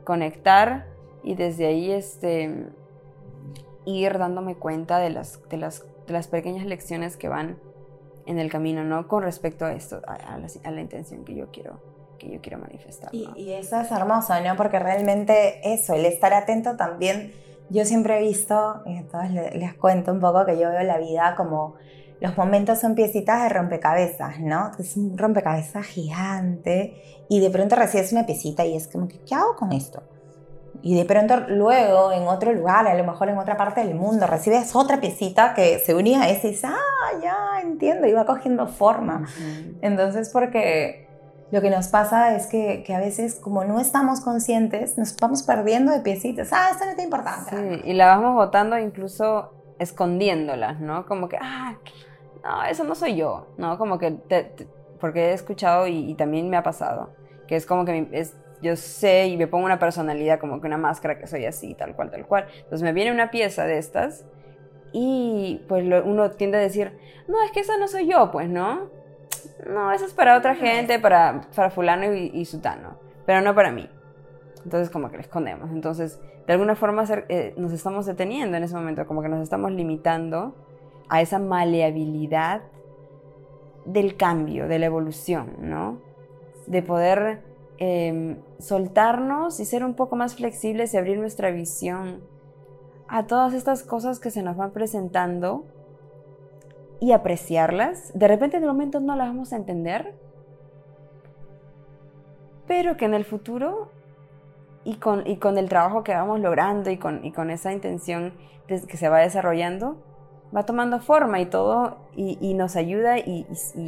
conectar y desde ahí, este, ir dándome cuenta de las, de las, de las pequeñas lecciones que van en el camino, ¿no? Con respecto a esto, a, la, a la intención que yo quiero que yo quiero manifestar. Y, eso es hermoso, ¿no? Porque realmente eso, el estar atento también, yo siempre he visto, y a todos les, cuento un poco que yo veo la vida como los momentos son piecitas de rompecabezas, ¿no? Es un rompecabezas gigante y de pronto recibes una piecita y es como que, ¿qué hago con esto? Y de pronto luego en otro lugar, a lo mejor en otra parte del mundo, recibes otra piecita que se unía a esa y dices, ah, ya entiendo, y va cogiendo forma. Entonces, porque lo que nos pasa es que, que, a veces como no estamos conscientes, nos vamos perdiendo de piecitas. Ah, esto no te importante. Sí, y la vamos botando incluso escondiéndolas, ¿no? Como que, ah, no, eso no soy yo, ¿no? Como que, porque he escuchado y, y, también me ha pasado, que es como que es, yo sé y me pongo una personalidad, como que una máscara que soy así, tal cual, tal cual. Entonces me viene una pieza de estas y pues uno tiende a decir, no, es que esa no soy yo, pues, ¿no? No, eso es para otra gente, para, para fulano y, sutano, pero no para mí. Entonces como que le escondemos. Entonces, de alguna forma eh, nos estamos deteniendo en ese momento, como que nos estamos limitando a esa maleabilidad del cambio, de la evolución, ¿no? De poder Em, soltarnos y ser un poco más flexibles y abrir nuestra visión a todas estas cosas que se nos van presentando y apreciarlas. De repente en el momento no las vamos a entender, pero que en el futuro y con, y con el trabajo que vamos logrando y con, y con esa intención que se va desarrollando, va tomando forma y todo y, nos ayuda y,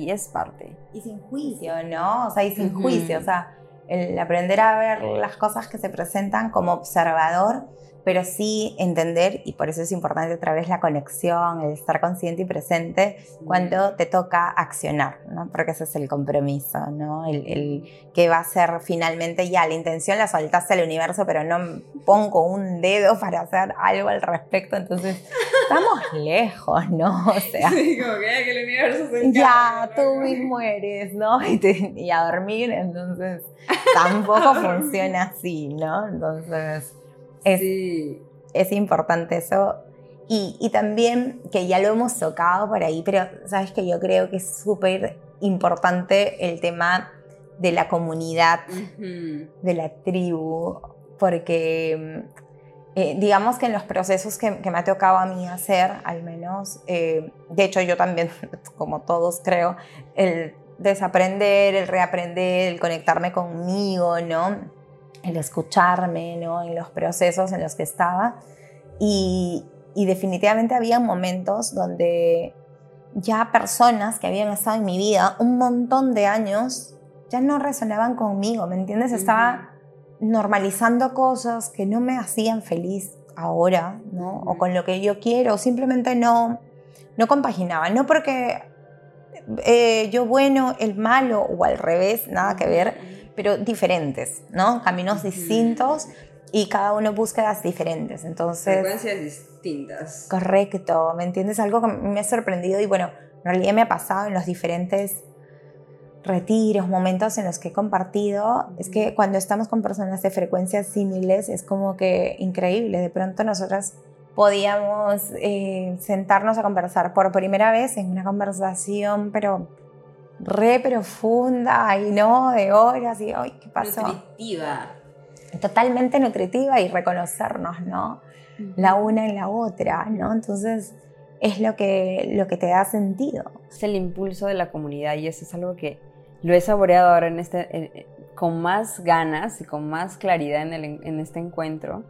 es parte. Y sin juicio, ¿no? O sea, y sin juicio, o sea el aprender a ver las cosas que se presentan como observador pero sí entender, y por eso es importante otra vez la conexión, el estar consciente y presente cuando te toca accionar, ¿no? porque ese es el compromiso, ¿no? el, el que va a ser finalmente ya la intención la soltaste al universo, pero no pongo un dedo para hacer algo al respecto, entonces estamos lejos, ¿no? O sea, sí, como que, el universo se Ya, tú mismo eres, ¿no? Y, y a dormir, entonces tampoco funciona así, ¿no? Entonces es, es importante eso. Y, y, también, que ya lo hemos tocado por ahí, pero sabes que yo creo que es súper importante el tema de la comunidad, de la tribu, porque eh, digamos que en los procesos que, que, me ha tocado a mí hacer, al menos, eh, de hecho yo también, como todos creo, el desaprender, el reaprender, el conectarme conmigo, ¿no? El escucharme, ¿no? En los procesos en los que estaba. Y, y definitivamente había momentos donde ya personas que habían estado en mi vida un montón de años ya no resonaban conmigo, ¿me entiendes? Estaba normalizando cosas que no me hacían feliz ahora, ¿no? O con lo que yo quiero, simplemente no, no compaginaba. No porque eh, yo bueno, el malo o al revés, nada que ver, pero diferentes, ¿no? Caminos distintos y cada uno búsquedas diferentes. Entonces, frecuencias distintas. Correcto, ¿me entiendes? Algo que me ha sorprendido y bueno, en realidad me ha pasado en los diferentes retiros, momentos en los que he compartido, es que cuando estamos con personas de frecuencias similares es como que increíble. De pronto nosotras podíamos eh, sentarnos a conversar por primera vez en una conversación, pero re profunda y no de horas y hoy qué pasó nutritiva. Totalmente nutritiva y reconocernos no la una en la otra no entonces es lo que lo que te da sentido. Es el impulso de la comunidad y eso es algo que lo he saboreado ahora en este con más ganas y con más claridad en, el, en este encuentro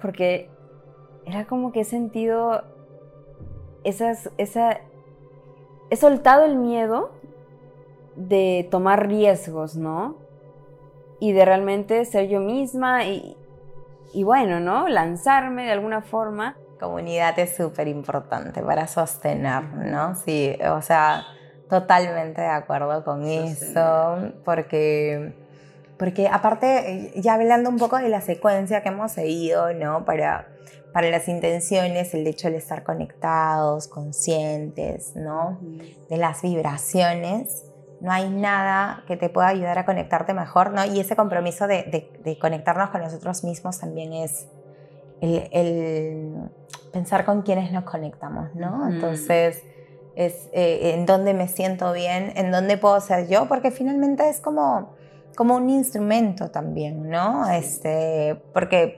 porque era como que he sentido esas esa he soltado el miedo de tomar riesgos, ¿no? Y de realmente ser yo misma y, y bueno, ¿no? Lanzarme de alguna forma. Comunidad es súper importante para sostener, ¿no? Sí, o sea, totalmente de acuerdo con eso, porque, porque aparte, ya hablando un poco de la secuencia que hemos seguido, ¿no? Para, para las intenciones, el hecho de estar conectados, conscientes, ¿no? De las vibraciones no hay nada que te pueda ayudar a conectarte mejor, ¿no? Y ese compromiso de, conectarnos con nosotros mismos también es el, pensar con quienes nos conectamos, ¿no? Entonces, es eh, en dónde me siento bien, en dónde puedo ser yo, porque finalmente es como, como un instrumento también, ¿no? Este, porque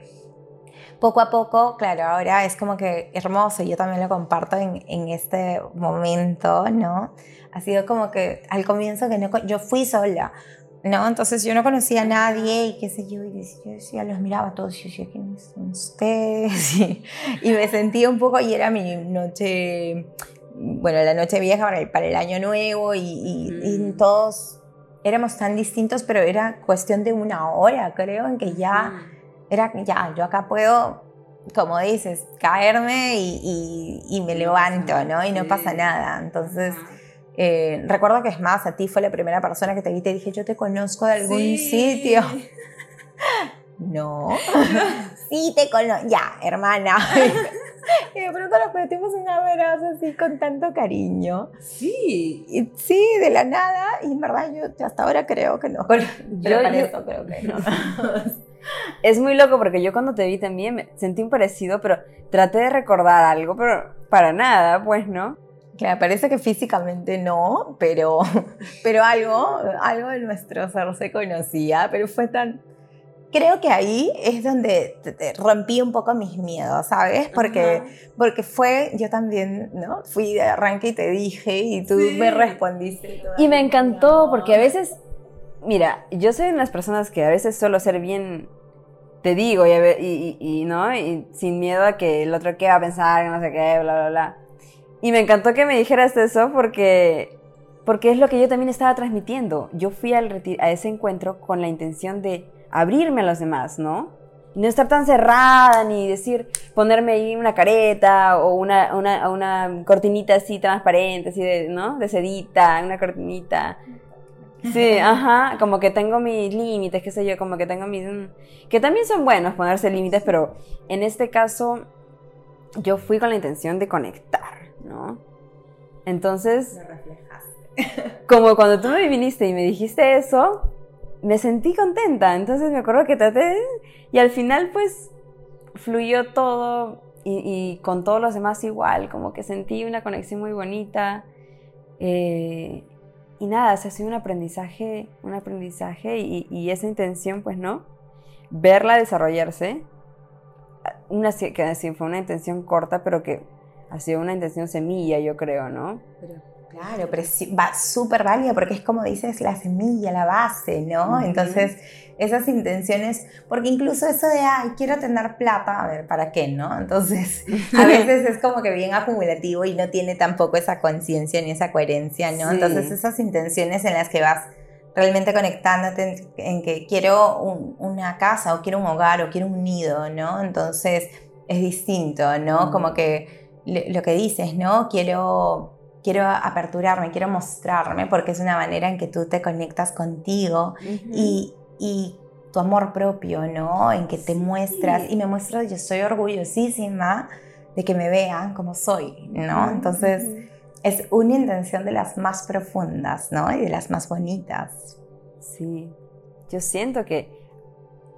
poco a poco, claro, ahora es como que hermoso, yo también lo comparto en, en este momento, ¿no? Ha sido como que al comienzo que no, yo fui sola, ¿no? Entonces yo no conocía a nadie y qué sé yo, y yo decía, los miraba a todos y yo decía, ¿quiénes son ustedes? Y, me sentía un poco, y era mi noche, bueno, la noche vieja para el, para el año nuevo y, y, mm. todos éramos tan distintos, pero era cuestión de una hora, creo, en que ya, era, ya, yo acá puedo, como dices, caerme y, y me levanto, ¿no? Y no pasa nada. Entonces... Eh, recuerdo que es más, a ti fue la primera persona que te vi y te dije, yo te conozco de algún sitio. no. sí, te conozco. Ya, hermana. y de pronto nos metimos un abrazo así con tanto cariño. Sí. sí, de la nada. Y en verdad yo hasta ahora creo que no. yo, eso creo que no. es muy loco porque yo cuando te vi también me sentí un parecido, pero traté de recordar algo, pero para nada, pues, ¿no? Me parece que físicamente no, pero, pero algo, algo de nuestro ser se conocía, pero fue tan... Creo que ahí es donde rompí un poco mis miedos, ¿sabes? Porque, porque fue, yo también, ¿no? Fui de arranque y te dije y tú me respondiste. Y me encantó porque a veces, mira, yo soy de las personas que a veces suelo ser bien te digo y, y, y, no y sin miedo a que el otro qué va a pensar no sé qué bla bla bla y me encantó que me dijeras eso porque, porque es lo que yo también estaba transmitiendo. Yo fui al a ese encuentro con la intención de abrirme a los demás, ¿no? Y no estar tan cerrada, ni decir, ponerme ahí una careta o una, una, una cortinita así transparente, así de, ¿no? De sedita, una cortinita. Sí, ajá, como que tengo mis límites, qué sé yo, como que tengo mis... Mm, que también son buenos ponerse límites, pero en este caso yo fui con la intención de conectar. ¿No? Entonces, como cuando tú me viniste y me dijiste eso, me sentí contenta. Entonces me acuerdo que traté y al final pues fluyó todo y, con todos los demás igual, como que sentí una conexión muy bonita. Eh, y nada, ha sido un aprendizaje, un aprendizaje y, y, esa intención, pues no, verla desarrollarse, una, que fue una intención corta, pero que ha sido una intención semilla, yo creo, ¿no? claro, pero va súper válida porque es como dices, la semilla, la base, ¿no? Entonces, esas intenciones, porque incluso eso de, ay, quiero tener plata, a ver, ¿para qué, no? Entonces, a veces es como que bien acumulativo y no tiene tampoco esa conciencia ni esa coherencia, ¿no? Entonces, esas intenciones en las que vas realmente conectándote en, que quiero una casa o quiero un hogar o quiero un nido, ¿no? Entonces, es distinto, ¿no? Como que lo que dices, ¿no? Quiero, quiero aperturarme, quiero mostrarme, porque es una manera en que tú te conectas contigo y, y, tu amor propio, ¿no? En que te muestras y me muestro, yo soy orgullosísima de que me vean como soy, ¿no? Entonces es una intención de las más profundas, ¿no? Y de las más bonitas. Sí, yo siento que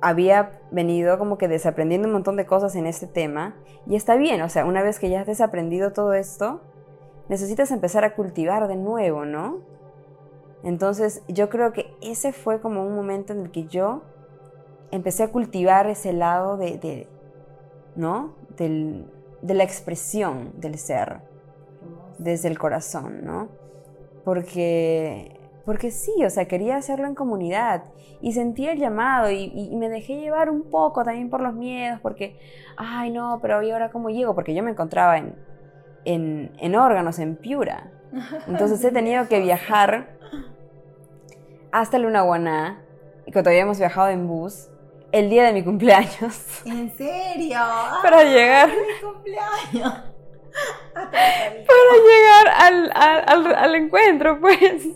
había venido como que desaprendiendo un montón de cosas en este tema y está bien, o sea, una vez que ya has desaprendido todo esto, necesitas empezar a cultivar de nuevo, ¿no? Entonces yo creo que ese fue como un momento en el que yo empecé a cultivar ese lado de, ¿no? de la expresión del ser desde el corazón, ¿no? Porque porque sí, o sea, quería hacerlo en comunidad y sentí el llamado y, me dejé llevar un poco también por los miedos, porque, ay no, pero ¿y ahora cómo llego? Porque yo me encontraba en, en, órganos, en Piura. Entonces he tenido que viajar hasta Lunaguaná, y que todavía hemos viajado en bus, el día de mi cumpleaños. ¿En serio? Para llegar. Mi cumpleaños. Para llegar al, al, al encuentro, pues.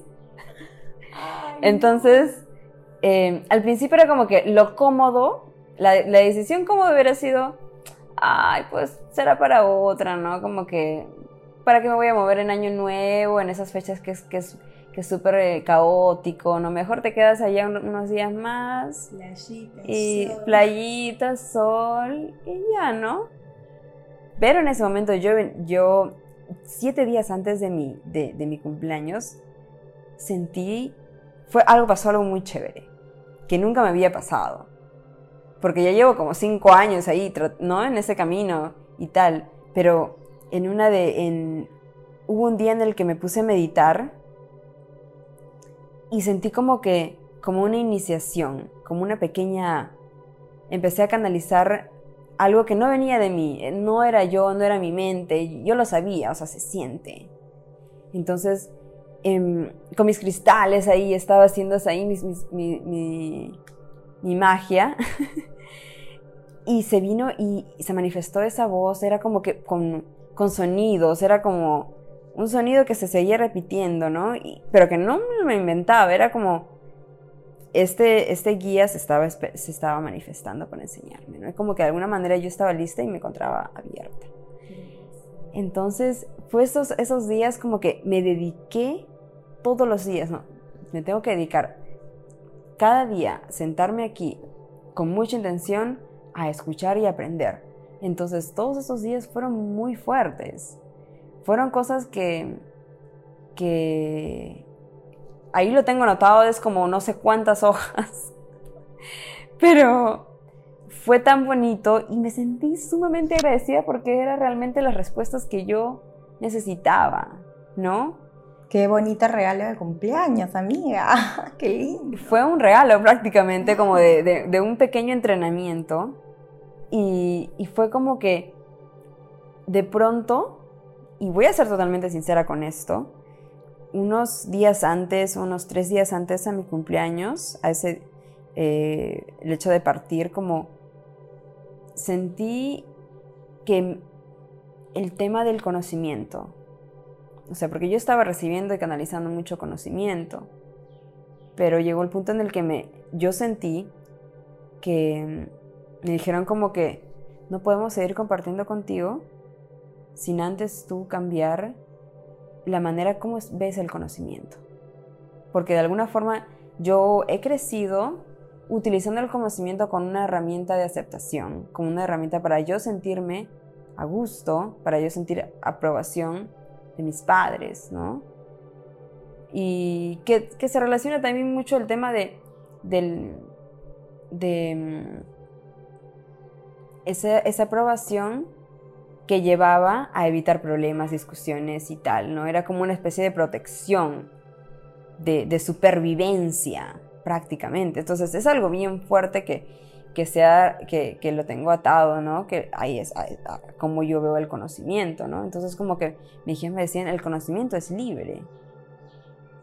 Entonces, em, al principio era como que lo cómodo, la, decisión cómoda hubiera sido, ay, pues será para otra, ¿no? Como que, ¿para qué me voy a mover en Año Nuevo, en esas fechas que es que es que súper eh, caótico, ¿no? Mejor te quedas allá unos días más. Playita, y sol. playita, sol, y ya, ¿no? Pero en ese momento yo, yo siete días antes de mi, de, de mi cumpleaños, sentí fue algo, pasó algo muy chévere, que nunca me había pasado. porque ya llevo como cinco años ahí, ¿no? En ese camino y tal, pero en una de, en, hubo un día en el que me puse a meditar y sentí como que, como una iniciación, como una pequeña, empecé a canalizar algo que no venía de mí, no era yo, no era mi mente, yo lo sabía, o sea, se siente. Entonces, em, con mis cristales ahí, estaba haciendo ahí mi, mi magia. y se vino y se manifestó esa voz, era como que con, con sonidos, era como un sonido que se seguía repitiendo, ¿no? pero que no me inventaba, era como este, este guía se estaba, se estaba manifestando para enseñarme, ¿no? Como que de alguna manera yo estaba lista y me encontraba abierta. Entonces, fue esos, esos días como que me dediqué todos los días, ¿no? Me tengo que dedicar cada día, sentarme aquí con mucha intención a escuchar y aprender. Entonces, todos esos días fueron muy fuertes fueron cosas que, que ahí lo tengo anotado, es como no sé cuántas hojas, pero fue tan bonito y me sentí sumamente agradecida porque eran realmente las respuestas que yo necesitaba, ¿no? Qué bonito regalo de cumpleaños, amiga. Qué lindo. Fue un regalo prácticamente como de, un pequeño entrenamiento. Y, fue como que de pronto y voy a ser totalmente sincera con esto, unos días antes, unos tres días antes a mi cumpleaños, a ese, eh, el hecho de partir, como sentí que el tema del conocimiento, o sea, porque yo estaba recibiendo y canalizando mucho conocimiento, pero llegó el punto en el que me, yo sentí que me dijeron como que no podemos seguir compartiendo contigo sin antes tú cambiar la manera como ves el conocimiento. Porque de alguna forma yo he crecido utilizando el conocimiento como una herramienta de aceptación, como una herramienta para yo sentirme a gusto, para yo sentir aprobación de mis padres, ¿no? Y que, se relaciona también mucho el tema de, de mm, esa, esa aprobación que llevaba a evitar problemas, discusiones y tal, ¿no? Era como una especie de protección, de, supervivencia prácticamente. Entonces es algo bien fuerte que, que, sea, que, que lo tengo atado, ¿no? Que ahí es como yo veo el conocimiento, ¿no? Entonces como que mis jefes me decían, el conocimiento es libre,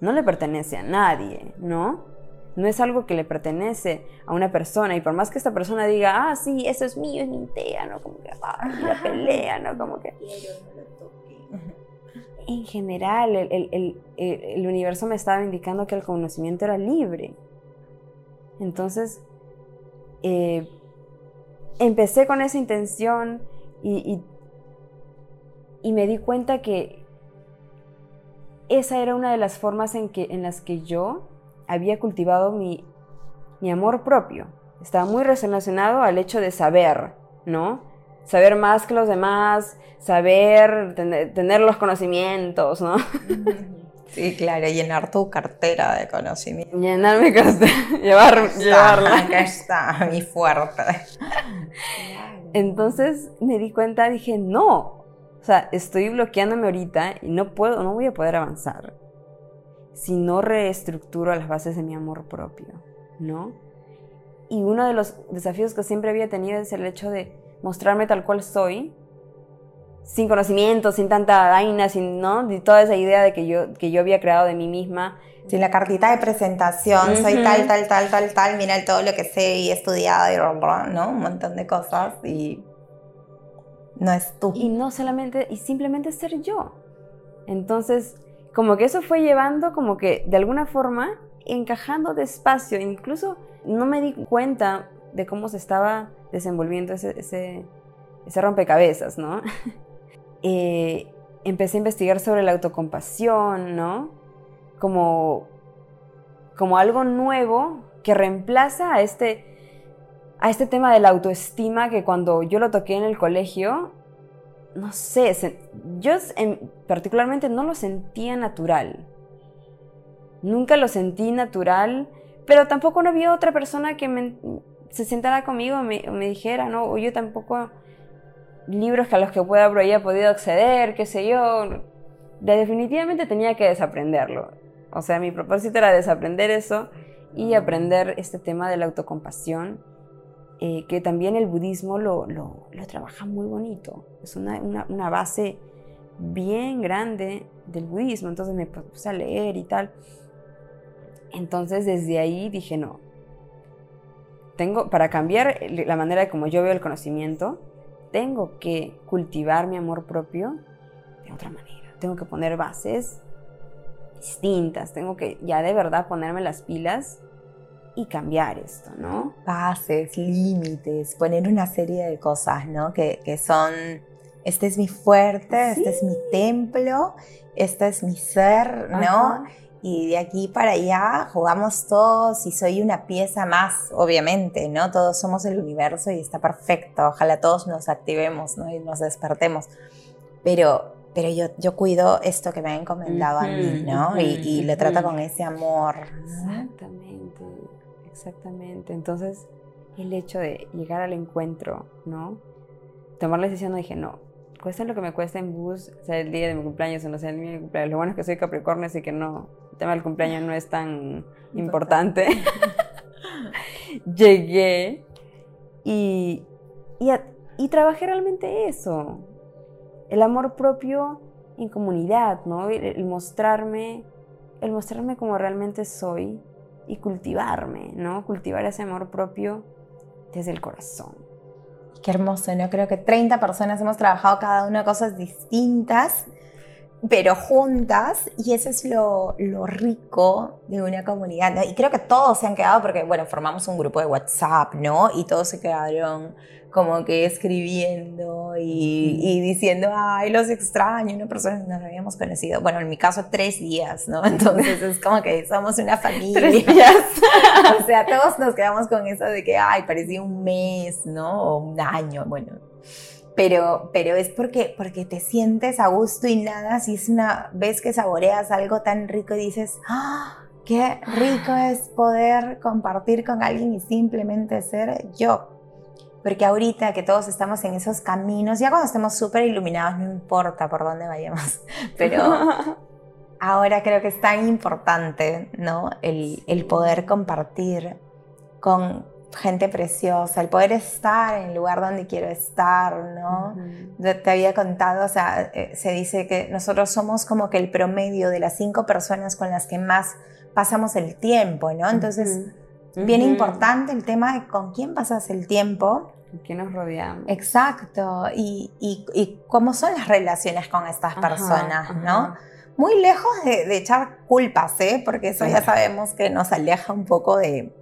no le pertenece a nadie, ¿no? no es algo que le pertenece a una persona y por más que esta persona diga, ah, sí, eso es mío, es mi idea, ¿no? Como que, ah, la pelea, ¿no? Como que... En general, el, universo me estaba indicando que el conocimiento era libre. Entonces, eh, empecé con esa intención y, y, me di cuenta que esa era una de las formas en, que, en las que yo había cultivado mi, amor propio. Estaba muy relacionado al hecho de saber, ¿no? Saber más que los demás, saber, tener, los conocimientos, ¿no? Sí, claro, llenar tu cartera de conocimiento. Llenar mi cartera, llevar, llevarla. Acá está, mi fuerte. Entonces me di cuenta, dije, no, o sea, estoy bloqueándome ahorita y no puedo, no voy a poder avanzar si no reestructuro las bases de mi amor propio, ¿no? Y uno de los desafíos que siempre había tenido es el hecho de mostrarme tal cual soy, sin conocimiento, sin tanta vaina, sin, ¿no? toda esa idea de que yo, que yo había creado de mí misma. Sin la cartita de presentación, soy tal, tal, tal, tal, tal, mira todo lo que sé y he estudiado y ¿no? Un montón de cosas y no es tú. Y no solamente, y simplemente ser yo. Entonces, como que eso fue llevando como que de alguna forma encajando despacio, incluso no me di cuenta de cómo se estaba desenvolviendo ese, ese, rompecabezas, ¿no? Eh, empecé a investigar sobre la autocompasión, ¿no? Como, como algo nuevo que reemplaza a este, a este tema de la autoestima que cuando yo lo toqué en el colegio no sé, yo particularmente no lo sentía natural. Nunca lo sentí natural, pero tampoco no había otra persona que me, se sentara conmigo y me, dijera, ¿no? O yo tampoco, libros a los que pueda haya podido acceder, qué sé yo, definitivamente tenía que desaprenderlo. O sea, mi propósito era desaprender eso y aprender este tema de la autocompasión, eh, que también el budismo lo, lo, trabaja muy bonito. Es una, una, base bien grande del budismo, entonces me puse a leer y tal. Entonces desde ahí dije, no, tengo, para cambiar la manera como yo veo el conocimiento, tengo que cultivar mi amor propio de otra manera. Tengo que poner bases distintas, tengo que ya de verdad ponerme las pilas y cambiar esto, ¿no? Bases, límites, poner una serie de cosas, ¿no? Que, que son, este es mi fuerte, este es mi templo, este es mi ser, ¿no? Y de aquí para allá jugamos todos y soy una pieza más, obviamente, ¿no? Todos somos el universo y está perfecto. Ojalá todos nos activemos, ¿no? Y nos despertemos. Pero pero yo, yo cuido esto que me ha encomendado a mí, ¿no? y, lo trato con ese amor. Exactamente, exactamente. Entonces, el hecho de llegar al encuentro, ¿no? Tomar la decisión, no dije, no, cuesta lo que me cuesta en bus, sea el día de mi cumpleaños o no sea el día de mi cumpleaños. Lo bueno es que soy Capricornio, así que no, el tema del cumpleaños no es tan importante. Llegué y, y, y trabajé realmente eso el amor propio en comunidad, ¿no? El, mostrarme, el mostrarme como realmente soy y cultivarme, ¿no? Cultivar ese amor propio desde el corazón. Qué hermoso, ¿no? Creo que 30 personas hemos trabajado cada una cosas distintas, pero juntas, y eso es lo, lo rico de una comunidad, ¿no? Y creo que todos se han quedado, porque, bueno, formamos un grupo de WhatsApp, ¿no? Y todos se quedaron como que escribiendo y, diciendo, ay, los extraño, una persona que nos habíamos conocido. Bueno, en mi caso, tres días, ¿no? Entonces es como que somos una familia. Tres días. o sea, todos nos quedamos con eso de que, ay, parecía un mes, ¿no? O un año, bueno. Pero, pero es porque, porque te sientes a gusto y nada, si es una vez que saboreas algo tan rico y dices, ¡ah! Qué rico es poder compartir con alguien y simplemente ser yo porque ahorita que todos estamos en esos caminos, ya cuando estemos súper iluminados, no importa por dónde vayamos, pero ahora creo que es tan importante, ¿no? El, el poder compartir con gente preciosa, el poder estar en el lugar donde quiero estar, ¿no? Te había contado, o sea, eh, se dice que nosotros somos como que el promedio de las cinco personas con las que más pasamos el tiempo, ¿no? Entonces, bien importante el tema de con quién pasas el tiempo ¿Qué nos rodeamos? Exacto. Y, y, cómo son las relaciones con estas personas, ¿no? Muy lejos de, echar culpas, ¿eh? Porque eso ya sabemos que nos aleja un poco de,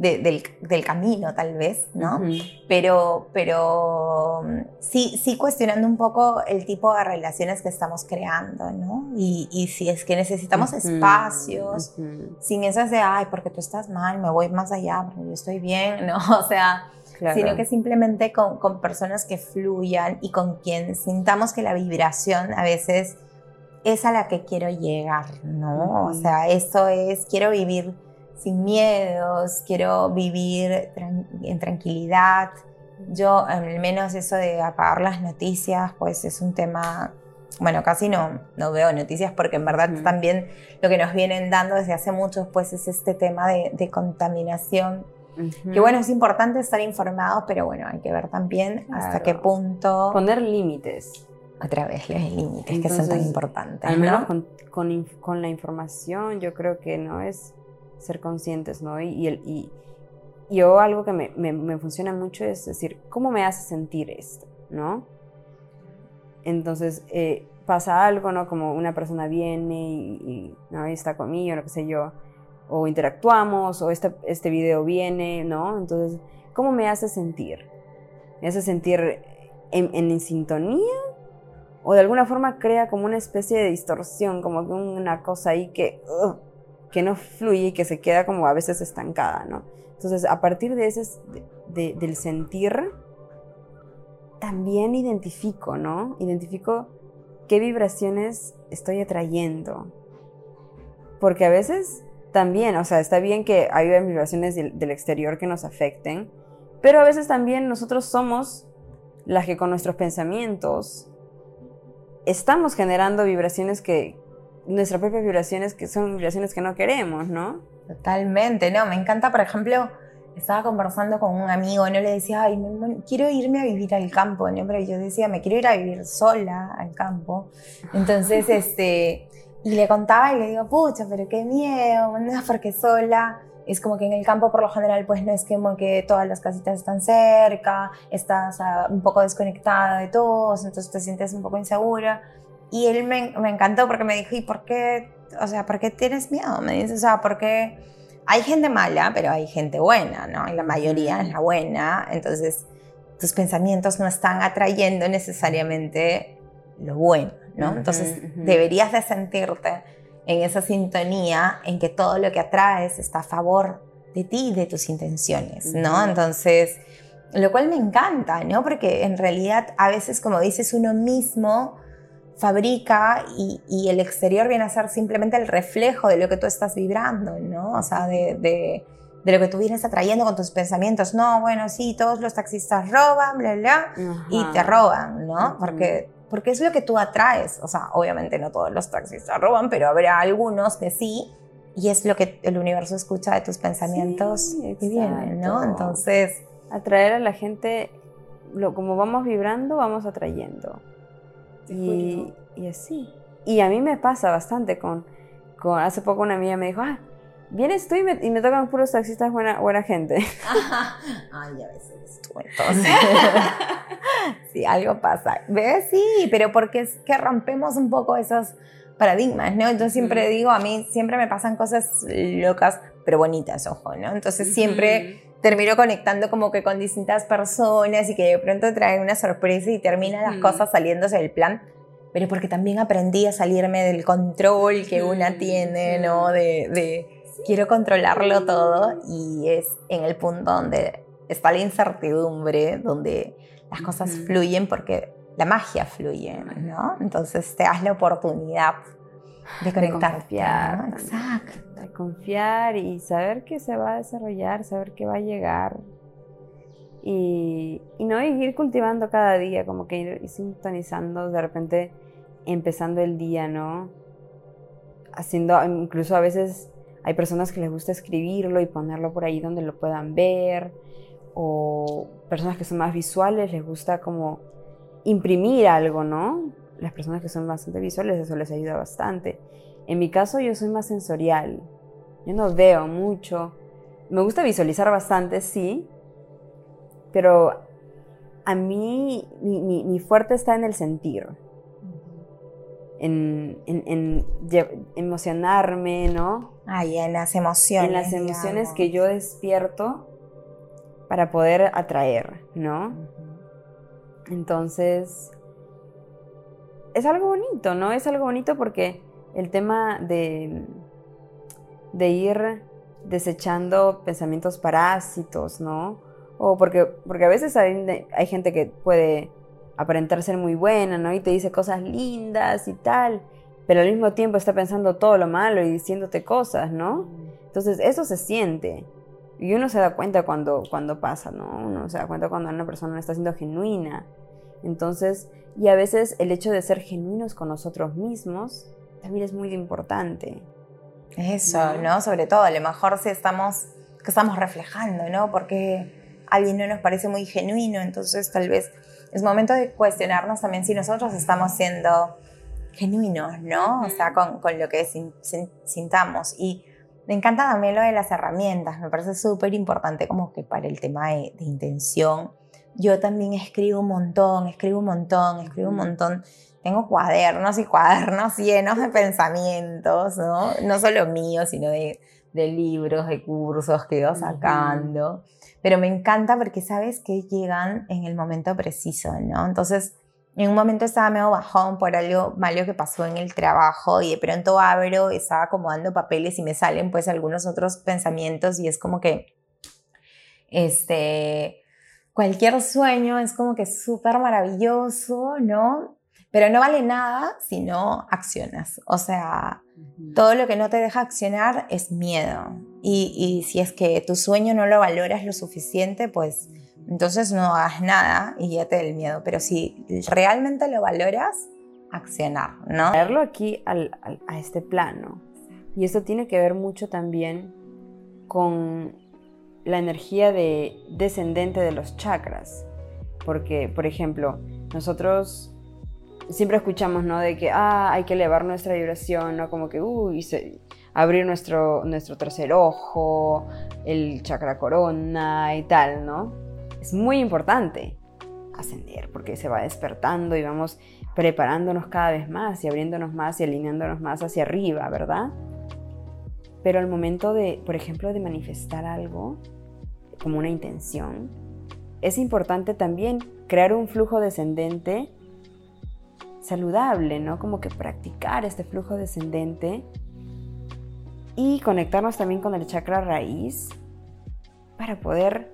del, del, camino, tal vez, ¿no? Pero, pero sí, sí cuestionando un poco el tipo de relaciones que estamos creando, ¿no? Y, y si es que necesitamos espacios, sin esas de, ay, porque tú estás mal, me voy más allá, porque yo estoy bien, ¿no? O sea sino que simplemente con, con, personas que fluyan y con quien sintamos que la vibración a veces es a la que quiero llegar, ¿no? O sea, eso es, quiero vivir sin miedos, quiero vivir en tranquilidad. Yo, al menos eso de apagar las noticias, pues es un tema bueno, casi no, no veo noticias porque en verdad también lo que nos vienen dando desde hace mucho pues es este tema de, de contaminación que bueno, es importante estar informados, pero bueno, hay que ver también hasta qué punto... Poner límites. Otra vez, los límites que son tan importantes. Al menos con, con, la información, yo creo que no es ser conscientes, ¿no? Y, el, y yo algo que me, me, funciona mucho es decir, ¿cómo me hace sentir esto? ¿No? Entonces, eh, pasa algo, ¿no? Como una persona viene y, ¿no? y está conmigo, lo que sé yo o interactuamos, o este, este video viene, ¿no? Entonces, ¿cómo me hace sentir? ¿Me hace sentir en, en, sintonía? ¿O de alguna forma crea como una especie de distorsión, como una cosa ahí que, que no fluye y que se queda como a veces estancada, ¿no? Entonces, a partir de ese, del sentir, también identifico, ¿no? Identifico qué vibraciones estoy atrayendo. Porque a veces también, o sea, está bien que haya vibraciones del exterior que nos afecten, pero a veces también nosotros somos las que con nuestros pensamientos estamos generando vibraciones que, nuestras propias vibraciones que son vibraciones que no queremos, ¿no? Totalmente, no, me encanta, por ejemplo, estaba conversando con un amigo, no le decía, ay, quiero irme a vivir al campo, ¿no? Pero yo decía, me quiero ir a vivir sola al campo. Entonces, este, y le contaba y le digo, pucha, pero qué miedo, no, porque sola. Es como que en el campo por lo general pues no es como que todas las casitas están cerca, estás ah, un poco desconectada de todos, entonces te sientes un poco insegura. Y él me, me encantó porque me dijo, ¿y por qué? O sea, ¿por qué tienes miedo? Me dice, o sea, porque hay gente mala, pero hay gente buena, ¿no? Y la mayoría es la buena, entonces tus pensamientos no están atrayendo necesariamente lo bueno, ¿no? Entonces deberías de sentirte en esa sintonía en que todo lo que atraes está a favor de ti y de tus intenciones, ¿no? Entonces, lo cual me encanta, ¿no? Porque en realidad a veces, como dices, uno mismo fabrica y, el exterior viene a ser simplemente el reflejo de lo que tú estás vibrando, ¿no? O sea, de, lo que tú vienes atrayendo con tus pensamientos. No, bueno, sí, todos los taxistas roban, bla, bla, y te roban, ¿no? Porque, porque es lo que tú atraes. O sea, obviamente no todos los taxistas roban, pero habrá algunos que sí. Y es lo que el universo escucha de tus pensamientos y vienen, ¿no? Entonces... Atraer a la gente, lo, como vamos vibrando, vamos atrayendo. Y, y, así. Y a mí me pasa bastante con, con, hace poco una amiga me dijo, ah, vienes tú y me, y me tocan puros taxistas buena, buena gente. Ay, a veces tú entonces. sí, algo pasa. ¿Ves? Sí, pero porque es que rompemos un poco esos paradigmas, ¿no? Entonces siempre digo, a mí siempre me pasan cosas locas, pero bonitas, ojo, ¿no? Entonces siempre termino conectando como que con distintas personas y que de pronto trae una sorpresa y terminan las cosas saliéndose del plan, pero porque también aprendí a salirme del control que una tiene, ¿no? De, de quiero controlarlo todo y es en el punto donde está la incertidumbre, donde las cosas fluyen porque la magia fluye, ¿no? Entonces te das la oportunidad de conectarte. Exacto confiar y saber que se va a desarrollar, saber que va a llegar. Y, no ir cultivando cada día, como que ir, sintonizando, de repente empezando el día, ¿no? Haciendo, incluso a veces hay personas que les gusta escribirlo y ponerlo por ahí donde lo puedan ver, o personas que son más visuales les gusta como imprimir algo, ¿no? Las personas que son bastante visuales eso les ayuda bastante. En mi caso yo soy más sensorial, yo no veo mucho. Me gusta visualizar bastante, sí, pero a mí mi, fuerte está en el sentir, en, emocionarme, ¿no? Ay, en las emociones. En las emociones que yo despierto para poder atraer, ¿no? Entonces, es algo bonito, ¿no? Es algo bonito porque el tema de de ir desechando pensamientos parásitos, ¿no? O porque, porque a veces hay, hay, gente que puede aparentar ser muy buena, ¿no? Y te dice cosas lindas y tal, pero al mismo tiempo está pensando todo lo malo y diciéndote cosas, ¿no? Entonces eso se siente. Y uno se da cuenta cuando, cuando pasa, ¿no? Uno se da cuenta cuando una persona no está siendo genuina. Entonces, y a veces el hecho de ser genuinos con nosotros mismos también es muy importante. Eso, ¿no? Sobre todo, a lo mejor si estamos, que estamos reflejando, ¿no? Porque alguien no nos parece muy genuino, entonces tal vez es momento de cuestionarnos también si nosotros estamos siendo genuinos, ¿no? O sea, con, con lo que sintamos. Y me encanta también lo de las herramientas, me parece súper importante como que para el tema de, de intención. Yo también escribo un montón, escribo un montón, escribo un montón tengo cuadernos y cuadernos llenos de pensamientos, ¿no? No solo míos, sino de, de libros, de cursos que iba sacando. Pero me encanta porque sabes que llegan en el momento preciso, ¿no? Entonces, en un momento estaba medio bajón por algo malo que pasó en el trabajo y de pronto abro, estaba acomodando papeles y me salen pues algunos otros pensamientos y es como que, este, cualquier sueño es como que súper maravilloso, ¿no? Pero no vale nada si no accionas. O sea, todo lo que no te deja accionar es miedo. Y, y si es que tu sueño no lo valoras lo suficiente, pues entonces no hagas nada y ya te del miedo. Pero si realmente lo valoras, accionar, ¿no? Traerlo aquí al, a este plano. Y esto tiene que ver mucho también con la energía de descendente de los chakras. Porque, por ejemplo, nosotros siempre escuchamos, ¿no? De que, ah, hay que elevar nuestra vibración, ¿no? Como que, uy, abrir nuestro, nuestro tercer ojo, el chakra corona y tal, ¿no? Es muy importante ascender porque se va despertando y vamos preparándonos cada vez más y abriéndonos más y alineándonos más hacia arriba, ¿verdad? Pero al momento de, por ejemplo, de manifestar algo como una intención, es importante también crear un flujo descendente saludable, ¿no? Como que practicar este flujo descendente y conectarnos también con el chakra raíz para poder,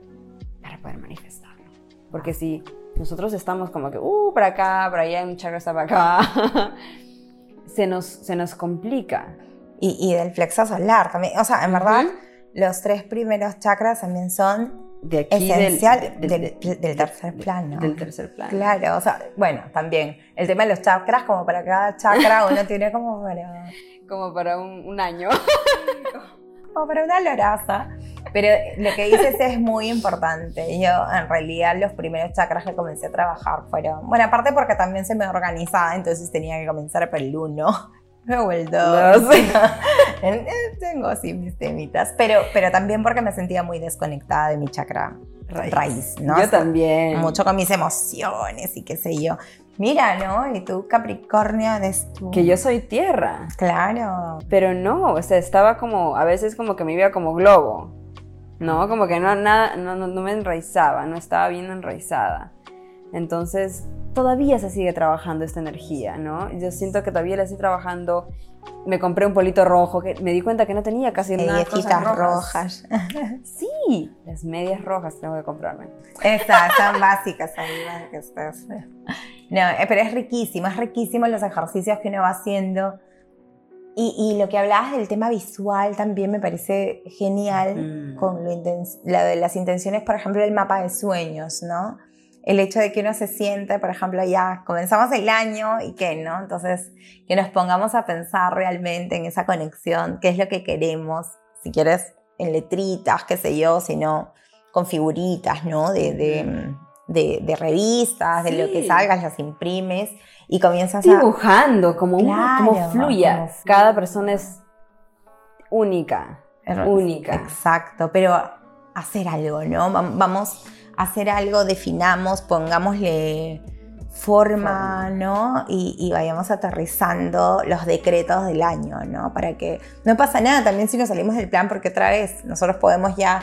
para poder manifestarlo. Porque si nosotros estamos como que, uh, para acá, para allá, un chakra está para acá, se, nos, se nos complica. Y, y, del plexo solar también. O sea, en verdad, los tres primeros chakras también son de aquí esencial del, del, tercer plano. Del tercer plano. Claro, o sea, bueno, también el tema de los chakras, como para cada chakra uno tiene como para... Como para un, un año. como para una loraza. Pero lo que dices es muy importante. Yo, en realidad, los primeros chakras que comencé a trabajar fueron. Bueno, aparte porque también se me organizaba, entonces tenía que comenzar por el uno, luego el dos. Tengo así mis temitas. Pero, pero también porque me sentía muy desconectada de mi chakra raíz, ¿no? Yo también. Mucho con mis emociones y qué sé yo. Mira, ¿no? Y tú, Capricornio, eres tú. Que yo soy tierra. Claro. Pero no, o sea, estaba como, a veces como que me iba como globo. ¿no? Como que no, nada, no, no, me enraizaba, no estaba bien enraizada. Entonces, todavía se sigue trabajando esta energía, ¿no? Yo siento que todavía la estoy trabajando. Me compré un polito rojo, que me di cuenta que no tenía casi nada. Cosas rojas. rojas. sí, las medias rojas tengo que comprarme. Esas son básicas, No, eh, pero es riquísimo, es riquísimo los ejercicios que uno va haciendo y, lo que hablabas del tema visual también me parece genial con lo la de las intenciones, por ejemplo, del mapa de sueños, ¿no? El hecho de que uno se siente, por ejemplo, ya comenzamos el año y qué, ¿no? Entonces, que nos pongamos a pensar realmente en esa conexión, qué es lo que queremos, si quieres en letritas, qué sé yo, si no con figuritas, ¿no? De, de, revistas, de lo que salgas, las imprimes y comienzas dibujando como, como fluyas. Cada persona es única, única. Exacto, pero hacer algo, ¿no? Vamos a hacer algo, definamos, pongámosle forma, ¿no? Y, y, vayamos aterrizando los decretos del año, ¿no? Para que no pasa nada también si nos salimos del plan, porque otra vez nosotros podemos ya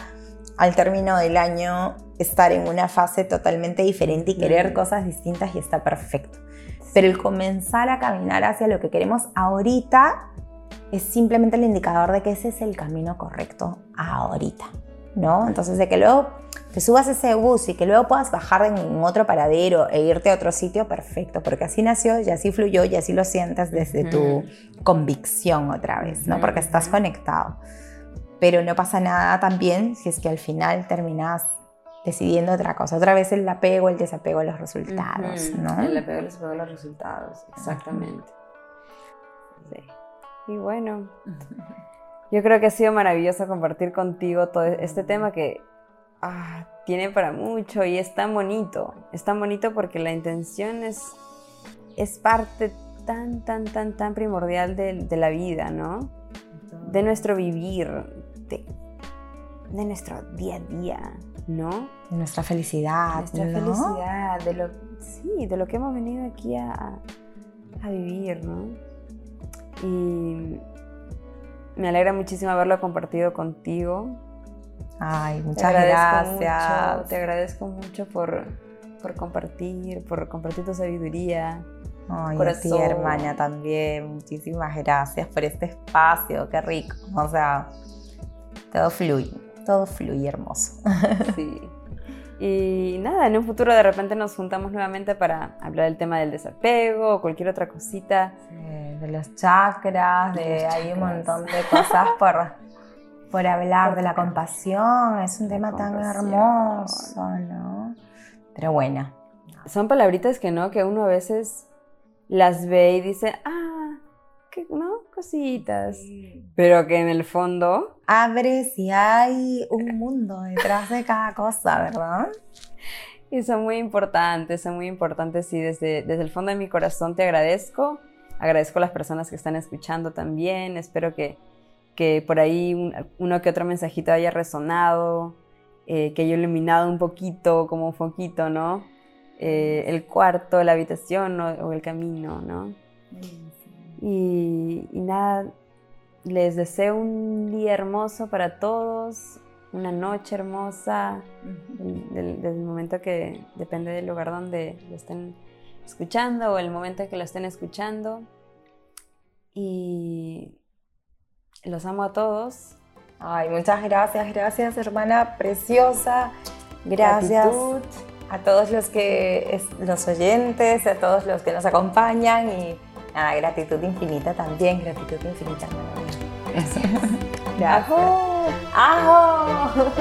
al término del año estar en una fase totalmente diferente y querer cosas distintas y está perfecto. Pero el comenzar a caminar hacia lo que queremos ahorita es simplemente el indicador de que ese es el camino correcto ahorita, ¿no? Entonces, de que luego te subas ese bus y que luego puedas bajar en otro paradero e irte a otro sitio, perfecto, porque así nació y así fluyó y así lo sientes desde tu convicción otra vez, ¿no? Porque estás conectado. Pero no pasa nada también si es que al final terminas decidiendo otra cosa. Otra vez el apego, el desapego a los resultados, ¿no? El apego, el desapego a los resultados, exactamente. Sí. Y bueno, yo creo que ha sido maravilloso compartir contigo todo este tema que ah, tiene para mucho y es tan bonito. Es tan bonito porque la intención es, es parte tan, tan, tan, tan primordial de, de la vida, ¿no? De nuestro vivir, de, de nuestro día a día. ¿no? De nuestra felicidad. Nuestra felicidad, de lo, sí, de lo que hemos venido aquí a, a vivir, ¿no? Y me alegra muchísimo haberlo compartido contigo. Ay, muchas gracias. te agradezco mucho por, por compartir, por compartir tu sabiduría. Ay, a ti, hermana, también. Muchísimas gracias por este espacio, qué rico. O sea, todo fluye todo fluye hermoso. Sí. Y nada, en un futuro de repente nos juntamos nuevamente para hablar del tema del desapego o cualquier otra cosita. De los chakras, de, hay un montón de cosas por, por hablar, de la compasión. Es un tema tan hermoso, ¿no? Pero bueno. Son palabritas que no, que uno a veces las ve y dice, ah, que, ¿no? Cositas. Pero que en el fondo... Abres y hay un mundo detrás de cada cosa, ¿verdad? Y son muy importantes, son muy importantes y desde, desde el fondo de mi corazón te agradezco. Agradezco a las personas que están escuchando también. Espero que, que por ahí uno que otro mensajito haya resonado, eh, que haya iluminado un poquito, como un foquito, ¿no? Eh, el cuarto, la habitación o, el camino, ¿no? Y, nada, les deseo un día hermoso para todos, una noche hermosa, desde el momento que depende del lugar donde lo estén escuchando o el momento en que lo estén escuchando. Y los amo a todos. Ay, muchas gracias, gracias hermana preciosa. Gracias a todos los que los oyentes, a todos los que nos acompañan y nada, gratitud infinita también, gratitud infinita. Gracias. ¡Ajo! ¡Ajo!